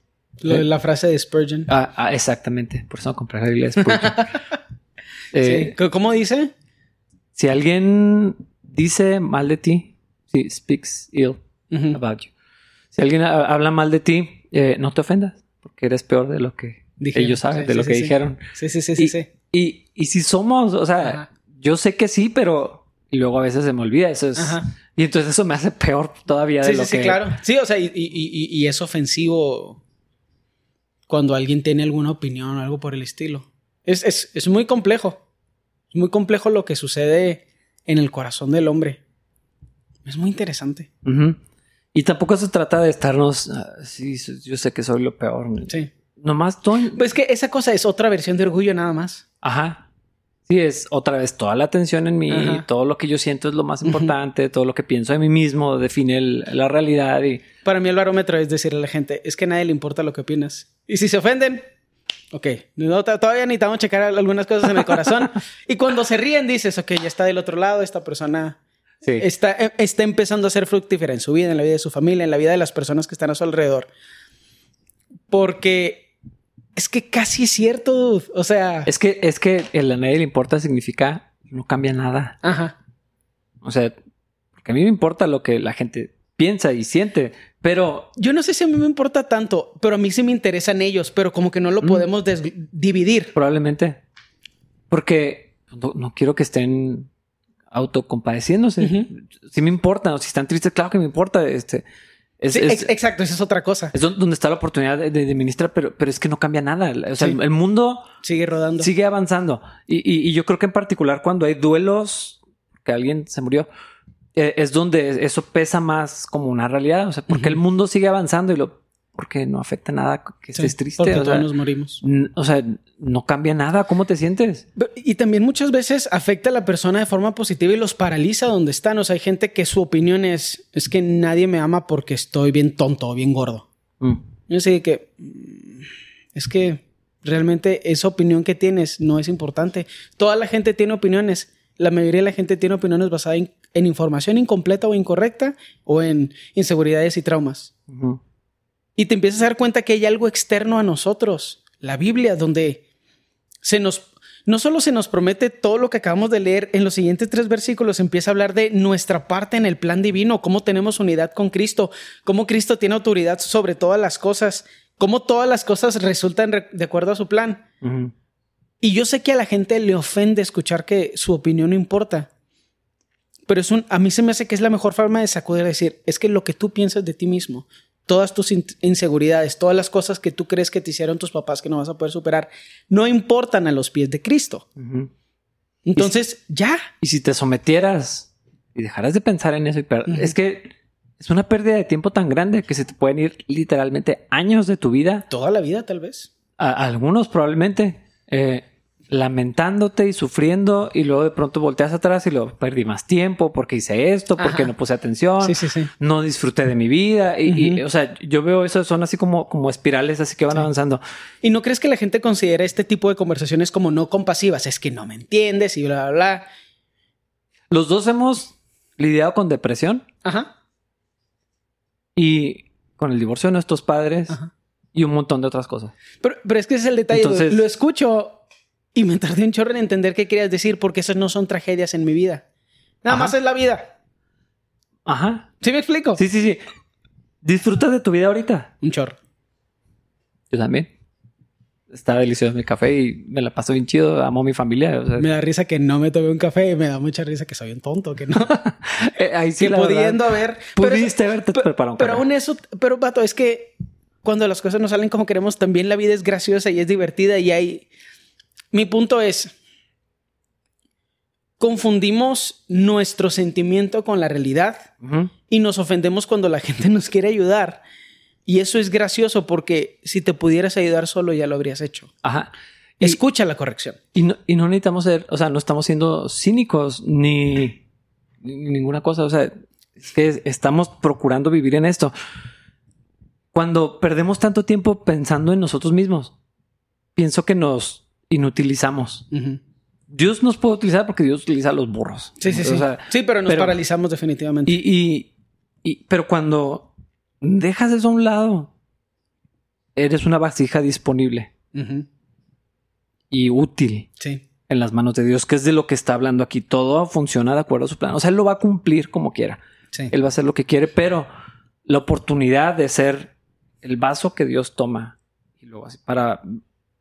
Eh, la frase de Spurgeon. Ah, ah, exactamente. Por eso no compré la Biblia de Spurgeon. Eh, ¿Cómo dice? Si alguien dice mal de ti, si speaks ill about you. Si alguien habla mal de ti, eh, no te ofendas, porque eres peor de lo que ellos saben, de lo que dijeron. Sí, sí, sí, sí. Y, y, si somos, o sea, yo sé que sí, pero y luego a veces se me olvida. Eso es. Y entonces eso me hace peor todavía de lo sí, que. Sí, claro. Sí, o sea, y, y, y, es ofensivo cuando alguien tiene alguna opinión o algo por el estilo. Es, es, es muy complejo. Es muy complejo lo que sucede en el corazón del hombre. Es muy interesante. Y tampoco se trata de estarnos. Ah, sí, yo sé que soy lo peor. Sí. Nomás todo. Pues que esa cosa es otra versión de orgullo, nada más. Ajá. Sí, es otra vez toda la atención en mí, todo lo que yo siento es lo más importante, todo lo que pienso de mí mismo define la realidad y... Para mí el barómetro es decirle a la gente, es que a nadie le importa lo que opinas. Y si se ofenden, ok, no, todavía necesitamos checar algunas cosas en el corazón. y cuando se ríen dices, ok, ya está del otro lado, esta persona Está, eh, está empezando a ser fructífera en su vida, en la vida de su familia, en la vida de las personas que están a su alrededor. Porque es que casi es cierto, o sea... Es que, es que el a nadie le importa significa no cambia nada. Ajá. O sea, porque a mí me importa lo que la gente piensa y siente, pero... Yo no sé si a mí me importa tanto, pero a mí sí me interesan ellos, pero como que no lo mm. podemos dividir. Probablemente. Porque no quiero que estén autocompadeciéndose. Si me importa, o si están tristes, claro que me importa. Este, exacto, esa es otra cosa. Es donde está la oportunidad de, ministrar, pero, pero es que no cambia nada. O sea, el, mundo sigue rodando, sigue avanzando. Y, yo creo que en particular cuando hay duelos, que alguien se murió, eh, es donde eso pesa más como una realidad. O sea, porque el mundo sigue avanzando y lo porque no afecta nada que estés triste. Porque todos nos morimos. O sea, no cambia nada. ¿Cómo te sientes? Y también muchas veces afecta a la persona de forma positiva y los paraliza donde están. O sea, hay gente que su opinión es, es que nadie me ama porque estoy bien tonto o bien gordo. Mm. Yo sé que mm, es que realmente esa opinión que tienes no es importante. Toda la gente tiene opiniones. La mayoría de la gente tiene opiniones basadas en, información incompleta o incorrecta o en inseguridades y traumas. Y te empiezas a dar cuenta que hay algo externo a nosotros, la Biblia, donde se nos, no solo se nos promete todo lo que acabamos de leer, en los siguientes tres versículos empieza a hablar de nuestra parte en el plan divino, cómo tenemos unidad con Cristo, cómo Cristo tiene autoridad sobre todas las cosas, cómo todas las cosas resultan de acuerdo a su plan. Y yo sé que a la gente le ofende escuchar que su opinión no importa. Pero es un, a mí se me hace que es la mejor forma de sacudir, decir, es que lo que tú piensas de ti mismo, todas tus inseguridades, todas las cosas que tú crees que te hicieron tus papás que no vas a poder superar, no importan a los pies de Cristo. Entonces, ya. Y si te sometieras y dejaras de pensar en eso, es que es una pérdida de tiempo tan grande que se te pueden ir literalmente años de tu vida. Toda la vida, tal vez. A algunos probablemente. Eh, lamentándote y sufriendo y luego de pronto volteas atrás y lo perdí más tiempo porque hice esto, porque no puse atención, no disfruté de mi vida y, o sea, yo veo eso, son así como, como espirales así que van avanzando. ¿Y no crees que la gente considera este tipo de conversaciones como no compasivas? Es que no me entiendes y bla, bla, bla. Los dos hemos lidiado con depresión Ajá. y con el divorcio de nuestros padres Ajá. y un montón de otras cosas. Pero, pero es que ese es el detalle. Entonces- Lo escucho y me tardé un chorro en entender qué querías decir porque esas no son tragedias en mi vida. Nada Ajá. más es la vida. Ajá. ¿Sí me explico? Sí, sí, sí. Disfruta de tu vida ahorita. Un chorro. Yo también. Está delicioso mi café y me la paso bien chido. Amo a mi familia. o sea, Me da risa que no me tomé un café y me da mucha risa que soy un tonto, que no. eh, ahí sí que la pudiendo haber. Pudiste haberte pero- preparado un Pero aún eso, pero vato, es que cuando las cosas no salen como queremos, también la vida es graciosa y es divertida y hay... Mi punto es, confundimos nuestro sentimiento con la realidad y nos ofendemos cuando la gente nos quiere ayudar. Y eso es gracioso porque si te pudieras ayudar solo ya lo habrías hecho. Ajá. Y- Escucha la corrección. Y no, y no necesitamos ser, o sea, no estamos siendo cínicos ni, ni ninguna cosa. O sea, es que estamos procurando vivir en esto. Cuando perdemos tanto tiempo pensando en nosotros mismos, pienso que nos inutilizamos. Dios nos puede utilizar porque Dios utiliza a los burros. Sí, sí, O sí. sea, sí, pero nos pero- paralizamos definitivamente. y, y, y- pero cuando dejas eso a un lado, eres una vasija disponible y útil. Sí. en las manos de Dios, que es de lo que está hablando aquí. Todo funciona de acuerdo a su plan. O sea, Él lo va a cumplir como quiera. Sí. Él va a hacer lo que quiere, pero la oportunidad de ser el vaso que Dios toma y luego así, para,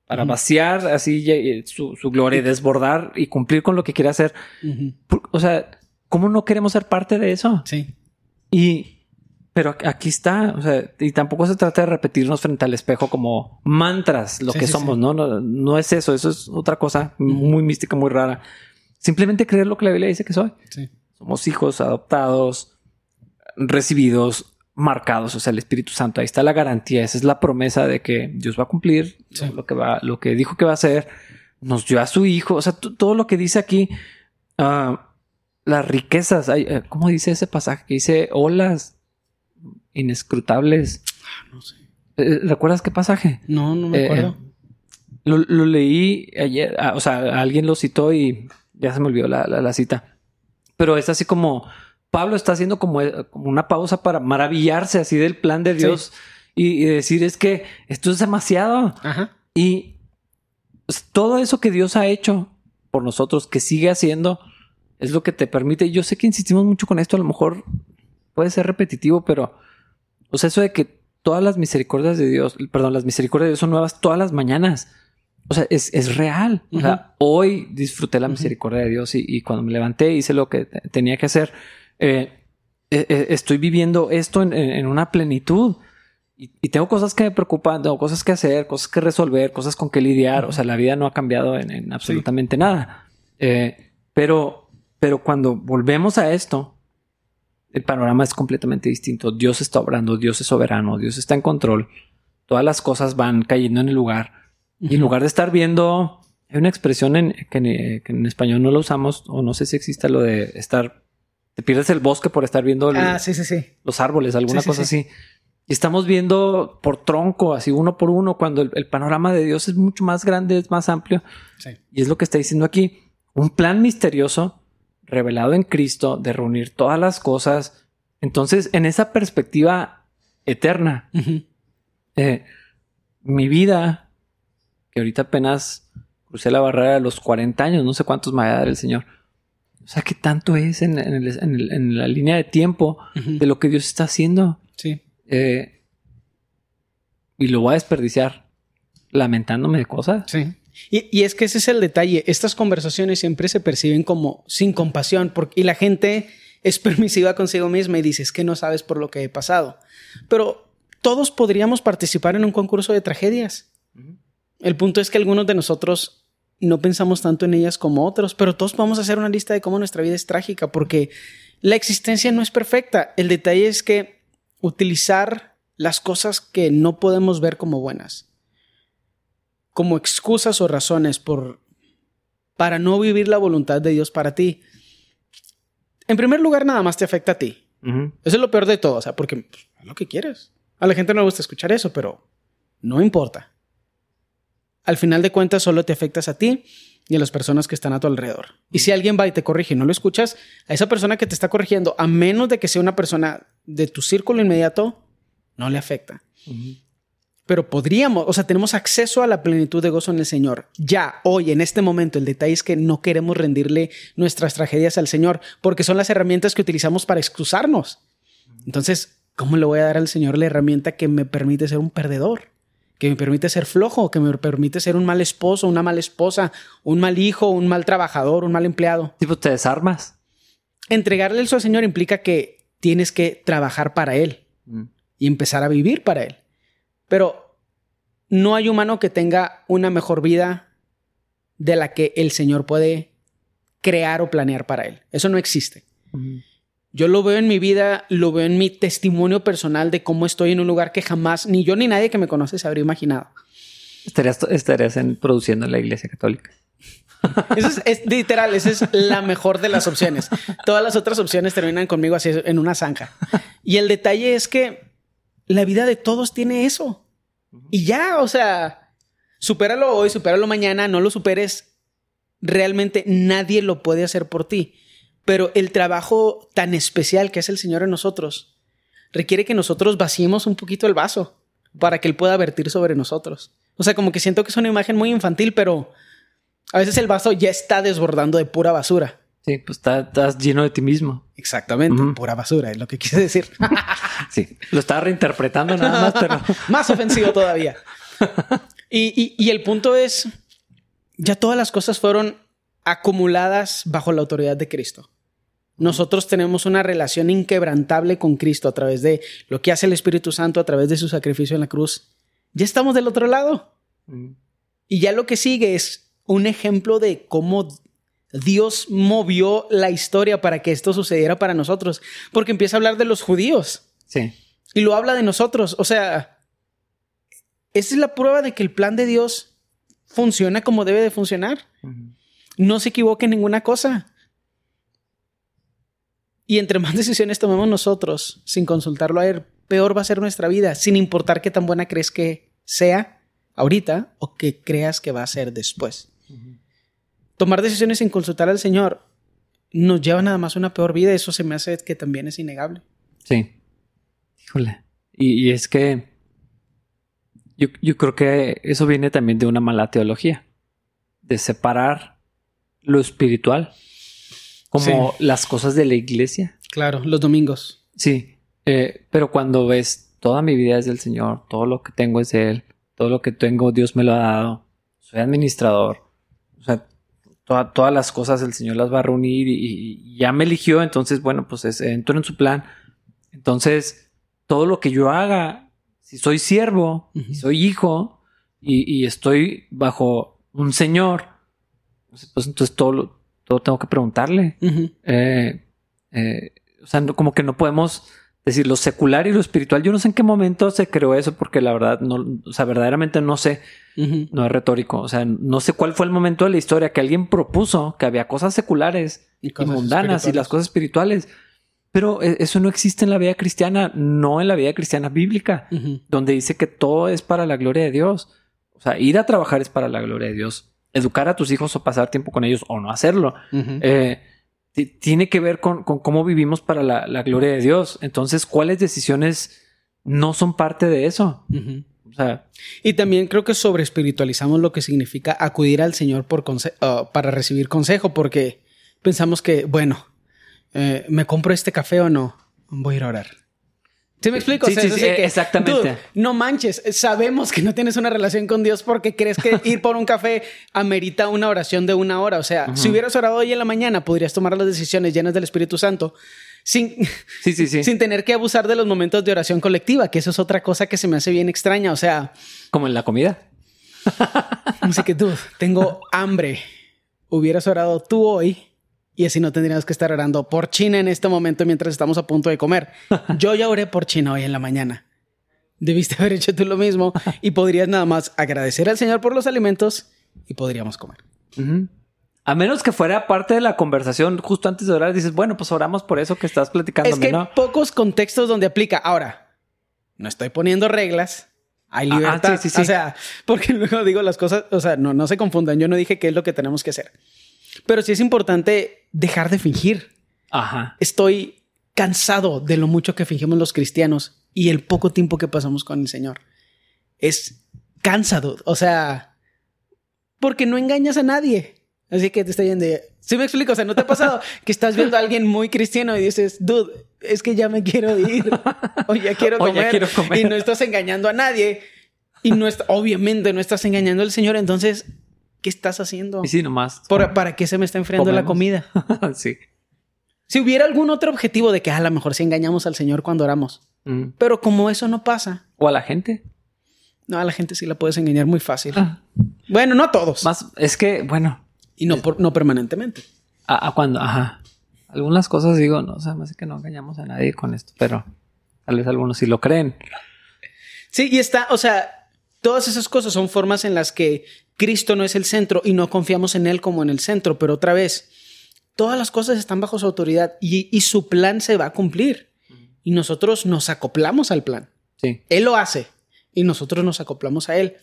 para vaciar así eh, su, su gloria y desbordar y cumplir con lo que quiere hacer. O sea, ¿cómo no queremos ser parte de eso? Sí. Y, pero aquí está, o sea, y tampoco se trata de repetirnos frente al espejo como mantras, lo Sí, que sí, somos, sí. ¿no? ¿no? No es eso, eso es otra cosa muy mística, muy rara. Simplemente creer lo que la Biblia dice que soy. Sí. Somos hijos adoptados, recibidos, marcados, o sea, el Espíritu Santo. Ahí está la garantía, esa es la promesa de que Dios va a cumplir Sí. lo que va, lo que dijo que va a hacer. Nos dio a su hijo, o sea, todo lo que dice aquí, ah, las riquezas, hay, eh, ¿cómo dice ese pasaje? Que dice olas inescrutables. No sé. Eh, ¿Recuerdas qué pasaje? No, no me Eh, acuerdo. Lo, lo leí ayer, ah, o sea, alguien lo citó y ya se me olvidó la, la- la cita. Pero es así como Pablo está haciendo como, eh, como una pausa para maravillarse así del plan de Sí. Dios y, y decir es que esto es demasiado. Ajá. Y pues, todo eso que Dios ha hecho por nosotros, que sigue haciendo, es lo que te permite. Yo sé que insistimos mucho con esto, a lo mejor puede ser repetitivo, pero, o sea, eso de que todas las misericordias de Dios, perdón, las misericordias de Dios son nuevas todas las mañanas. O sea, es, es real. O sea, hoy disfruté la misericordia de Dios y, y cuando me levanté hice lo que te- tenía que hacer. Eh, eh, eh, estoy viviendo esto en, en- una plenitud. Y, y tengo cosas que me preocupan, tengo cosas que hacer, cosas que resolver, cosas con que lidiar. O sea, la vida no ha cambiado en, en absolutamente nada. Eh, pero, pero cuando volvemos a esto, el panorama es completamente distinto. Dios está obrando, Dios es soberano, Dios está en control. Todas las cosas van cayendo en el lugar. Y en lugar de estar viendo, hay una expresión en, que, en, que en español no lo usamos, o no sé si existe lo de estar, te pierdes el bosque por estar viendo el- Ah, sí, sí, sí. los árboles, alguna cosa sí. así. Y estamos viendo por tronco, así uno por uno, cuando el, el panorama de Dios es mucho más grande, es más amplio. Sí. Y es lo que está diciendo aquí. Un plan misterioso revelado en Cristo de reunir todas las cosas. Entonces, en esa perspectiva eterna, eh, mi vida, que ahorita apenas crucé la barrera de los 40 años, no sé cuántos me va a dar el Señor. O sea, ¿qué tanto es en, en el- en el- en la línea de tiempo de lo que Dios está haciendo? Sí. Eh, y lo voy a desperdiciar lamentándome de cosas. Sí. Y, y es que ese es el detalle. Estas conversaciones siempre se perciben como sin compasión porque, y la gente es permisiva consigo misma y dice, es que no sabes por lo que he pasado. Pero todos podríamos participar en un concurso de tragedias. El punto es que algunos de nosotros no pensamos tanto en ellas como otros, pero todos podemos hacer una lista de cómo nuestra vida es trágica porque la existencia no es perfecta. El detalle es que utilizar las cosas que no podemos ver como buenas como excusas o razones por para no vivir la voluntad de Dios para ti. En primer lugar, nada más te afecta a ti. Eso es lo peor de todo, o sea, porque pues, haz lo que quieres. A la gente no le gusta escuchar eso, pero no importa. Al final de cuentas, solo te afectas a ti y a las personas que están a tu alrededor. Y si alguien va y te corrige y no lo escuchas, a esa persona que te está corrigiendo, a menos de que sea una persona de tu círculo inmediato, no le afecta. Pero podríamos, o sea, tenemos acceso a la plenitud de gozo en el Señor. Ya, hoy, en este momento, el detalle es que no queremos rendirle nuestras tragedias al Señor, porque son las herramientas que utilizamos para excusarnos. Entonces, ¿cómo le voy a dar al Señor la herramienta que me permite ser un perdedor? Que me permite ser flojo, que me permite ser un mal esposo, una mala esposa, un mal hijo, un mal trabajador, un mal empleado. Tipo, te desarmas. Entregarle eso al Señor implica que tienes que trabajar para Él Mm. y empezar a vivir para Él. Pero no hay humano que tenga una mejor vida de la que el Señor puede crear o planear para Él. Eso no existe. Yo lo veo en mi vida, lo veo en mi testimonio personal de cómo estoy en un lugar que jamás ni yo ni nadie que me conoce se habría imaginado. Estarías, estarías en- produciendo en la iglesia católica. Eso es, es literal, esa es la mejor de las opciones. Todas las otras opciones terminan conmigo así en una zanja. Y el detalle es que la vida de todos tiene eso. Y ya, o sea, supéralo hoy, supéralo mañana, no lo superes. Realmente nadie lo puede hacer por ti. Pero el trabajo tan especial que es el Señor en nosotros requiere que nosotros vaciemos un poquito el vaso para que Él pueda vertir sobre nosotros. O sea, como que siento que es una imagen muy infantil, pero a veces el vaso ya está desbordando de pura basura. Sí, pues está- estás lleno de ti mismo. Exactamente, pura basura, es lo que quise decir. Sí, lo estaba reinterpretando nada más, pero Más ofensivo todavía. Y, y- y el punto es, ya todas las cosas fueron acumuladas bajo la autoridad de Cristo. Nosotros tenemos una relación inquebrantable con Cristo a través de lo que hace el Espíritu Santo, a través de su sacrificio en la cruz. Ya estamos del otro lado. Y ya lo que sigue es un ejemplo de cómo Dios movió la historia para que esto sucediera para nosotros. Porque empieza a hablar de los judíos. sí. Y lo habla de nosotros. O sea, esa es la prueba de que el plan de Dios funciona como debe de funcionar. No se equivoque en ninguna cosa. Y entre más decisiones tomemos nosotros sin consultarlo a él, peor va a ser nuestra vida, sin importar qué tan buena crees que sea ahorita o que creas que va a ser después. Tomar decisiones sin consultar al Señor nos lleva nada más a una peor vida. Eso se me hace que también es innegable. Sí. Híjole. Y, y es que yo, yo creo que eso viene también de una mala teología. De separar lo espiritual como las cosas de la iglesia. Claro, los domingos. Sí. eh, pero cuando ves toda mi vida es del Señor, todo lo que tengo es de Él, todo lo que tengo Dios me lo ha dado, soy administrador. O sea, toda- todas las cosas el Señor las va a reunir y, y ya me eligió, entonces, bueno, pues es- entro en su plan. Entonces, todo lo que yo haga, si soy siervo, y soy hijo y, y estoy bajo un Señor, pues, pues entonces todo, lo- todo tengo que preguntarle. Eh, eh, o sea, no- como que no podemos decir lo secular y lo espiritual. Yo no sé en qué momento se creó eso, porque la verdad, no, o sea, verdaderamente no sé, no es retórico. O sea, no sé cuál fue el momento de la historia que alguien propuso que había cosas seculares Y mundanas y las cosas espirituales. Pero eh, eso no existe en la vida cristiana, no en la vida cristiana bíblica, donde dice que todo es para la gloria de Dios. O sea, ir a trabajar es para la gloria de Dios. Educar a tus hijos o pasar tiempo con ellos o no hacerlo eh, ti- tiene que ver con, con cómo vivimos para la, la gloria de Dios. Entonces, ¿cuáles decisiones no son parte de eso? O sea, Y también creo que sobre espiritualizamos lo que significa acudir al Señor por conse- ah, para recibir consejo, porque pensamos que, bueno, eh, ¿me compro este café o no? Voy a ir a orar. ¿Sí me explico? Sí, O sea, sí, es sí, así que, exactamente. dude, no manches, sabemos que no tienes una relación con Dios porque crees que ir por un café amerita una oración de una hora. O sea, si hubieras orado hoy en la mañana, podrías tomar las decisiones llenas del Espíritu Santo sin, sí, sí, sí. sin tener que abusar de los momentos de oración colectiva, que eso es otra cosa que se me hace bien extraña. O sea, Como en la comida. Así que tú, tengo hambre. Hubieras orado tú hoy y así no tendríamos que estar orando por China en este momento mientras estamos a punto de comer. Yo ya oré por China hoy en la mañana. Debiste haber hecho tú lo mismo y podrías nada más agradecer al Señor por los alimentos y podríamos comer. A menos que fuera parte de la conversación justo antes de orar, dices, bueno, pues oramos por eso que estás platicándome, Es que hay ¿no? pocos contextos donde aplica. Ahora, no estoy poniendo reglas. hay Ah, ah, libertad. sí, sí, sí. O sea, porque luego digo las cosas, o sea, no, no se confundan. Yo no dije qué es lo que tenemos que hacer. Pero sí es importante dejar de fingir. Ajá. Estoy cansado de lo mucho que fingimos los cristianos y el poco tiempo que pasamos con el Señor. Es cansado. O sea, porque no engañas a nadie. Así que te está yendo. Sí me explico, o sea, ¿no te ha pasado que estás viendo a alguien muy cristiano y dices, dude, es que ya me quiero ir o ya quiero ya comer, quiero comer. y no estás engañando a nadie y no est- obviamente no estás engañando al Señor, entonces, ¿qué estás haciendo? Y sí, nomás. ¿Por- ¿Para qué se me está enfriando la comida? sí. Si hubiera algún otro objetivo de que "Ah, a lo mejor si engañamos al Señor cuando oramos, Mm. pero como eso no pasa, O a la gente. no, a la gente sí la puedes engañar muy fácil. Ah. Bueno, no a todos. Más, es que, bueno, Y no, por- no permanentemente. a, a cuando, ajá. Algunas cosas digo, no, o sea, hace que no engañamos a nadie con esto, pero tal vez algunos sí lo creen. Sí, y está, o sea, todas esas cosas son formas en las que Cristo no es el centro y no confiamos en Él como en el centro, pero otra vez, todas las cosas están bajo su autoridad y, y su plan se va a cumplir. Y nosotros nos acoplamos al plan. Sí. Él lo hace y nosotros nos acoplamos a Él.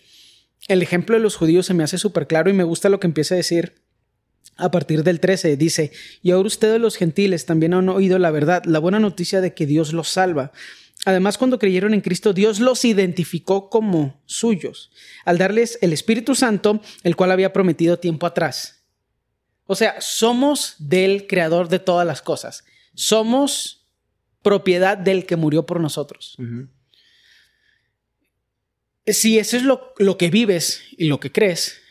El ejemplo de los judíos se me hace súper claro y me gusta lo que empieza a decir a partir del 13. Dice, y ahora ustedes los gentiles también han oído la verdad, la buena noticia de que Dios los salva. Además, cuando creyeron en Cristo, Dios los identificó como suyos, al darles el Espíritu Santo, el cual había prometido tiempo atrás. O sea, somos del creador de todas las cosas. Somos propiedad del que murió por nosotros. Si eso es lo, lo que vives y lo que crees,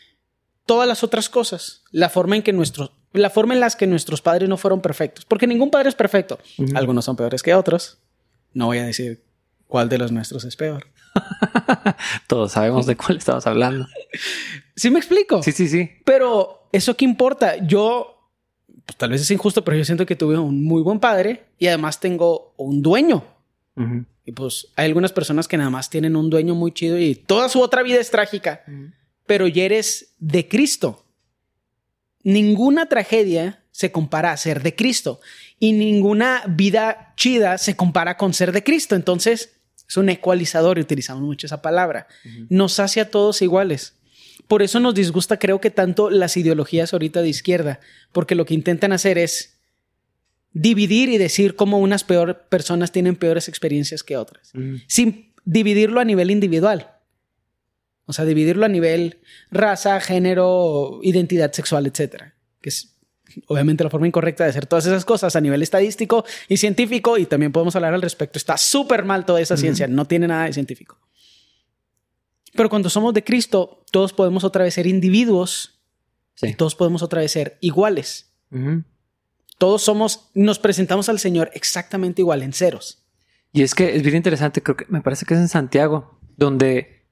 todas las otras cosas, la forma en que nuestros, la forma en las que nuestros padres no fueron perfectos, porque ningún padre es perfecto. Algunos son peores que otros. No voy a decir cuál de los nuestros es peor. Todos sabemos de cuál estamos hablando. ¿Sí me explico? Sí, sí, sí. Pero eso qué importa? Yo, pues, tal vez es injusto, pero yo siento que tuve un muy buen padre y además tengo un dueño. Y pues hay algunas personas que nada más tienen un dueño muy chido y toda su otra vida es trágica. pero ya eres de Cristo. Ninguna tragedia se compara a ser de Cristo y ninguna vida chida se compara con ser de Cristo. Entonces es un ecualizador y utilizamos mucho esa palabra. Nos hace a todos iguales. Por eso nos disgusta creo que tanto las ideologías ahorita de izquierda, porque lo que intentan hacer es dividir y decir cómo unas peor personas tienen peores experiencias que otras sin dividirlo a nivel individual. O sea, dividirlo a nivel raza, género, identidad sexual, etcétera. Que es obviamente la forma incorrecta de hacer todas esas cosas a nivel estadístico y científico. Y también podemos hablar al respecto. Está súper mal toda esa ciencia. No tiene nada de científico. Pero cuando somos de Cristo, todos podemos otra vez ser individuos. Sí. Y todos podemos otra vez ser iguales. Todos somos, nos presentamos al Señor exactamente igual, en ceros. Y es que es bien interesante, creo que me parece que es en Santiago, donde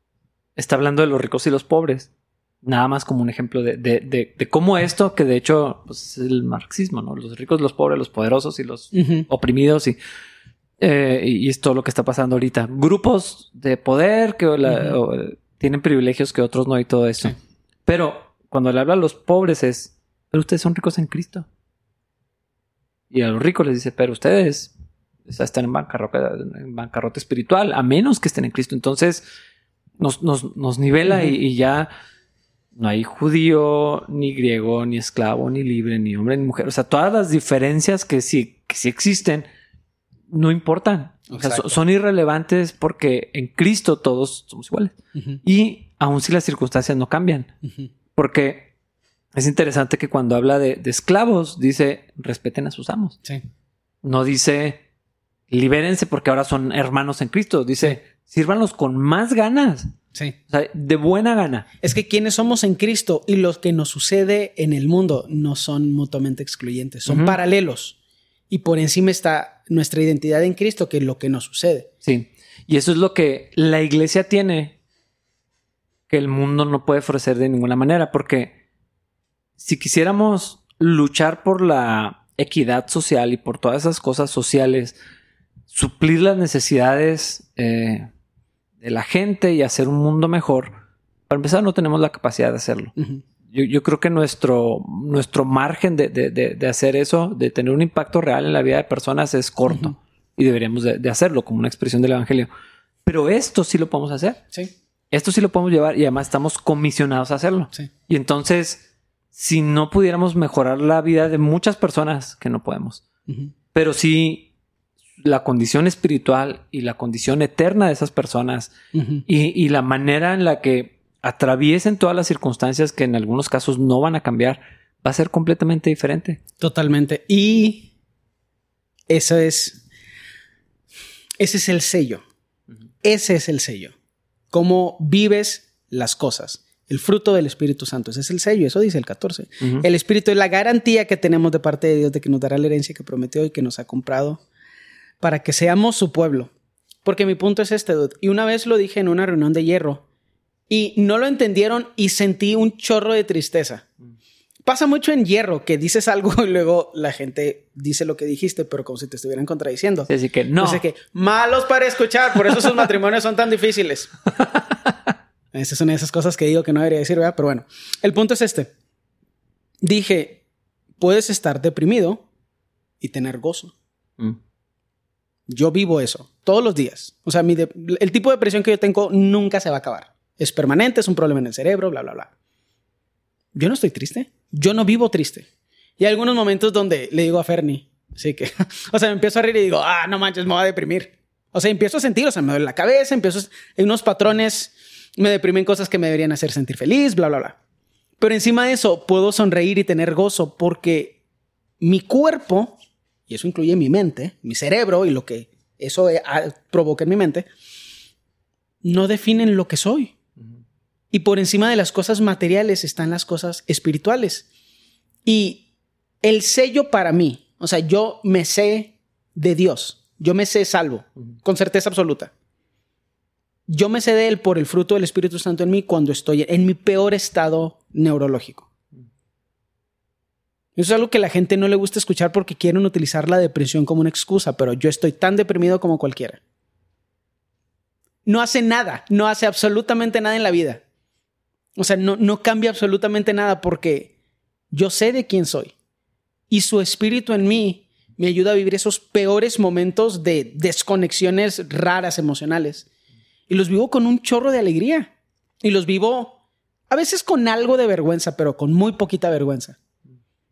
está hablando de los ricos y los pobres. Nada más como un ejemplo de, de, de, de cómo esto, que de hecho pues, es el marxismo, ¿no? Los ricos, los pobres, los poderosos y los oprimidos y, eh, y y es todo lo que está pasando ahorita. Grupos de poder que la- Ujú. o, eh, tienen privilegios que otros no y todo eso. Sí. Pero cuando le habla a los pobres es, pero ustedes son ricos en Cristo. Y a los ricos les dice, pero ustedes o sea, están en bancarrota, en bancarrota espiritual, a menos que estén en Cristo. Entonces nos, nos, nos nivela y ya no hay judío, ni griego, ni esclavo, ni libre, ni hombre, ni mujer. O sea, todas las diferencias que sí, que sí existen no importan. O sea, son irrelevantes porque en Cristo todos somos iguales. Y aun si las circunstancias no cambian. Porque es interesante que cuando habla de, de esclavos, dice respeten a sus amos. Sí. No dice libérense porque ahora son hermanos en Cristo. Dice sírvanlos con más ganas. Sí. O sea, de buena gana. Es que quienes somos en Cristo y lo que nos sucede en el mundo no son mutuamente excluyentes, son paralelos. Y por encima está nuestra identidad en Cristo, que es lo que nos sucede. Sí. Y eso es lo que la iglesia tiene que el mundo no puede ofrecer de ninguna manera. Porque si quisiéramos luchar por la equidad social y por todas esas cosas sociales, suplir las necesidades eh, de la gente y hacer un mundo mejor, para empezar no tenemos la capacidad de hacerlo. Yo, yo creo que nuestro, nuestro margen de, de- de- de hacer eso, de tener un impacto real en la vida de personas es corto y deberíamos de, hacerlo como una expresión del Evangelio. Pero esto sí lo podemos hacer. Sí. Esto sí lo podemos llevar y además estamos comisionados a hacerlo. Sí. Y entonces, si no pudiéramos mejorar la vida de muchas personas, que no podemos, pero sí la condición espiritual y la condición eterna de esas personas y, y la manera en la que atraviesen todas las circunstancias que en algunos casos no van a cambiar, va a ser completamente diferente. Totalmente. Y eso es. Ese es el sello. Ese es el sello. Cómo vives las cosas. El fruto del Espíritu Santo. Ese es el sello. Eso dice el 14. Ujú. El Espíritu es la garantía que tenemos de parte de Dios de que nos dará la herencia que prometió y que nos ha comprado para que seamos su pueblo. Porque mi punto es este, dude. Y una vez lo dije en una reunión de hierro y no lo entendieron y sentí un chorro de tristeza. Pasa mucho en hierro que dices algo y luego la gente dice lo que dijiste, pero como si te estuvieran contradiciendo. Así que no. Así que malos para escuchar, por eso sus matrimonios son tan difíciles. Esa es una de esas cosas que digo que no debería decir, ¿verdad? Pero bueno, el punto es este. Dije, puedes estar deprimido y tener gozo. Mm. Yo vivo eso todos los días. O sea, mi el tipo de depresión que yo tengo nunca se va a acabar. Es permanente, es un problema en el cerebro, bla, bla, bla. Yo no estoy triste. Yo no vivo triste. Y hay algunos momentos donde le digo a Fernie, así que, o sea, me empiezo a reír y digo, ah, no manches, me voy a deprimir. O sea, empiezo a sentir, o sea, me duele la cabeza, empiezo, hay unos patrones, me deprimen cosas que me deberían hacer sentir feliz, bla, bla, bla. Pero encima de eso, puedo sonreír y tener gozo porque mi cuerpo, y eso incluye mi mente, mi cerebro y lo que eso eh, provoca en mi mente, no definen lo que soy. Y por encima de las cosas materiales están las cosas espirituales. Y el sello para mí, o sea, yo me sé de Dios, yo me sé salvo, con certeza absoluta. Yo me sé de Él por el fruto del Espíritu Santo en mí cuando estoy en mi peor estado neurológico. Eso es algo que la gente no le gusta escuchar porque quieren utilizar la depresión como una excusa, pero yo estoy tan deprimido como cualquiera. No hace nada, no hace absolutamente nada en la vida. O sea, no, no cambia absolutamente nada porque yo sé de quién soy. Y su espíritu en mí me ayuda a vivir esos peores momentos de desconexiones raras emocionales. Y los vivo con un chorro de alegría. Y los vivo a veces con algo de vergüenza, pero con muy poquita vergüenza.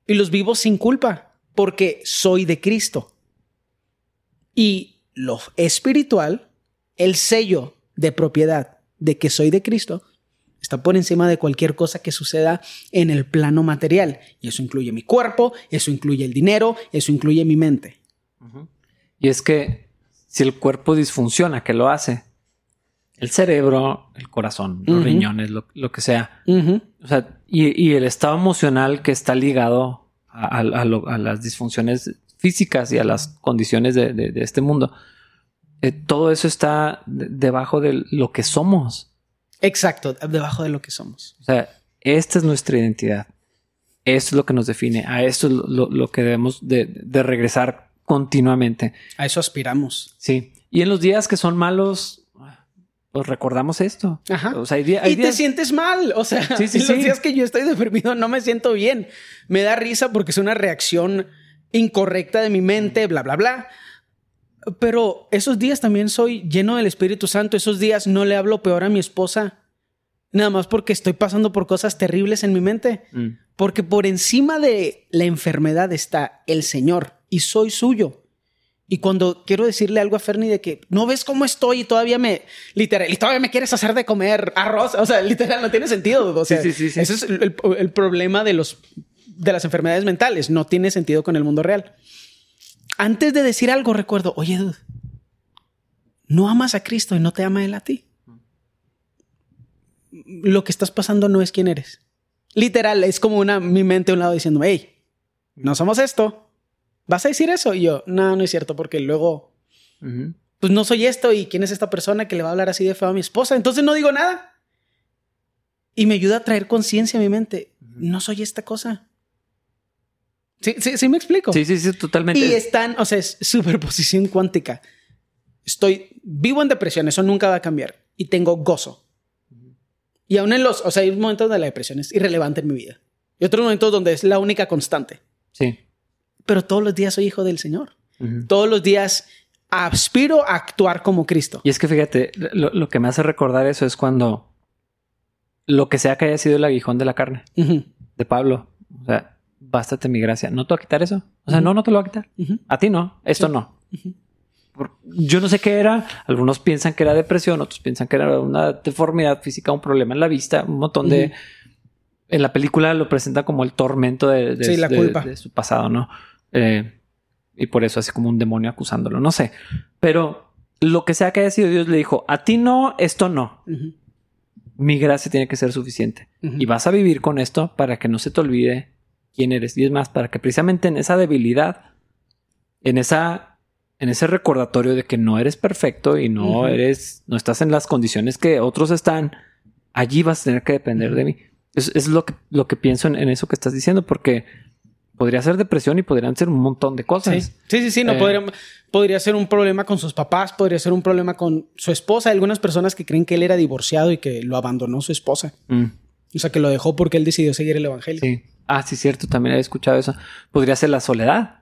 Y los vivo sin culpa, porque soy de Cristo. Y lo espiritual, el sello de propiedad de que soy de Cristo, está por encima de cualquier cosa que suceda en el plano material. Y eso incluye mi cuerpo, eso incluye el dinero, eso incluye mi mente. Y es que si el cuerpo disfunciona, que lo hace, el cerebro, el corazón, los riñones, lo, lo que sea, o sea, y, y el estado emocional que está ligado a, a- a lo- a las disfunciones físicas y a las condiciones de, de- de este mundo, eh, todo eso está de- debajo de lo que somos. Exacto, debajo de lo que somos. O sea, esta es nuestra identidad. Esto es lo que nos define. A esto es lo, lo- lo que debemos de, de regresar continuamente. A eso aspiramos. Sí. Y en los días que son malos, pues recordamos esto. Ajá. O sea, hay, día- hay y te sientes mal. O sea, Sí, sí, los sí. días que yo estoy deprimido no me siento bien. Me da risa porque es una reacción incorrecta de mi mente, bla, bla, bla. Pero esos días también soy lleno del Espíritu Santo. Esos días no le hablo peor a mi esposa. Nada más porque estoy pasando por cosas terribles en mi mente. Mm. Porque por encima de la enfermedad está el Señor y soy suyo. Y cuando quiero decirle algo a Fernie de que no ves cómo estoy y todavía me, literal, y todavía me quieres hacer de comer arroz, o sea, literal, no tiene sentido. O sea, sí, sí, sí. ese es el, el problema de, los, de las enfermedades mentales. No tiene sentido con el mundo real. Antes de decir algo, recuerdo, oye, dude, no amas a Cristo y no te ama Él a ti. Lo que estás pasando no es quién eres. Literal, es como una, mi mente a un lado diciendo, hey, no somos esto. ¿Vas a decir eso? Y yo, no, no es cierto, porque luego, pues no soy esto y quién es esta persona que le va a hablar así de feo a mi esposa. Entonces no digo nada. Y me ayuda a traer conciencia a mi mente. No soy esta cosa. Sí, sí, sí me explico. Sí, sí, sí, totalmente. Y están, o sea, es superposición cuántica. Estoy vivo en depresión, eso nunca va a cambiar. Y tengo gozo. Y aún en los, o sea, hay momentos donde la depresión es irrelevante en mi vida. Y otros momentos donde es la única constante. Sí. Pero todos los días soy hijo del Señor. Todos los días aspiro a actuar como Cristo. Y es que fíjate, lo, lo que me hace recordar eso es cuando lo que sea que haya sido el aguijón de la carne de Pablo, o sea, bástate mi gracia. ¿No te va a quitar eso? O sea, no, no te lo va a quitar. A ti no, esto Sí. no. Yo no sé qué era. Algunos piensan que era depresión, otros piensan que era una deformidad física, un problema en la vista, un montón de. En la película lo presenta como el tormento de, de- Sí, la de- culpa. de su pasado, ¿no? Eh, y por eso así como un demonio acusándolo, no sé. Pero lo que sea que haya sido, Dios le dijo: A ti no, esto no. Mi gracia tiene que ser suficiente. ujú. Y vas a vivir con esto para que no se te olvide quién eres. Y es más, para que precisamente en esa debilidad, en esa, en ese recordatorio de que no eres perfecto y no eres, no estás en las condiciones que otros están, allí vas a tener que depender de mí. Es, es lo que, lo que pienso en, en eso que estás diciendo, porque podría ser depresión y podrían ser un montón de cosas. sí, sí, sí, no Eh, podría, podría ser un problema con sus papás, podría ser un problema con su esposa. Hay algunas personas que creen que él era divorciado y que lo abandonó su esposa. Mm, O sea, que lo dejó porque él decidió seguir el evangelio. sí. Ah, sí, cierto. También he escuchado eso. Podría ser la soledad.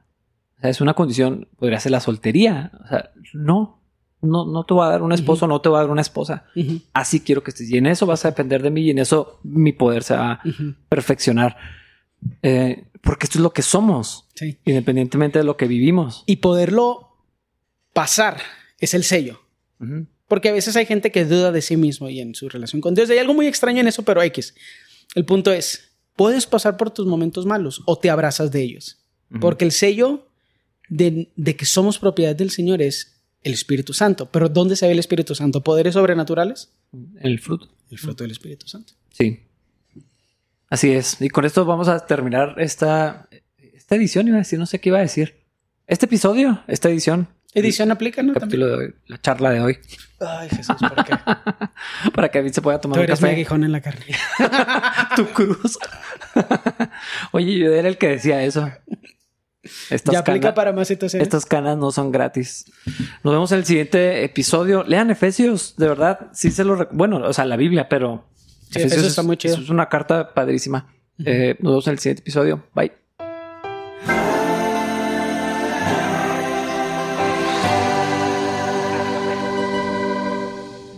O sea, es una condición. Podría ser la soltería. O sea, no. No, no te va a dar un esposo, no te va a dar una esposa. Así quiero que estés. Y en eso vas a depender de mí y en eso mi poder se va a perfeccionar. Eh, porque esto es lo que somos, Sí. independientemente de lo que vivimos. Y poderlo pasar es el sello. Porque a veces hay gente que duda de sí mismo y en su relación con Dios. Hay algo muy extraño en eso, pero X. El punto es, puedes pasar por tus momentos malos o te abrazas de ellos. Porque el sello de, de que somos propiedad del Señor es el Espíritu Santo. Pero ¿dónde se ve el Espíritu Santo? ¿Poderes sobrenaturales? El fruto. El fruto del Espíritu Santo. Sí. Así es. Y con esto vamos a terminar esta, esta edición. Iba a decir, no sé qué iba a decir. Este episodio, esta edición. Edición aplica, ¿no? capítulo de hoy, la charla de hoy. Ay, Jesús, ¿por qué? Para que David se pueda tomar Tú un eres mi café. aguijón en la carne. tu cruz. Oye, yo era el que decía eso. Estas, ya aplica canas, para más situaciones. estas canas no son gratis. Nos vemos en el siguiente episodio. Lean Efesios, de verdad. Sí se lo... Bueno, o sea, la Biblia, pero... Sí, Efesios está muy chido. Es una carta padrísima. Eh, nos vemos en el siguiente episodio. Bye.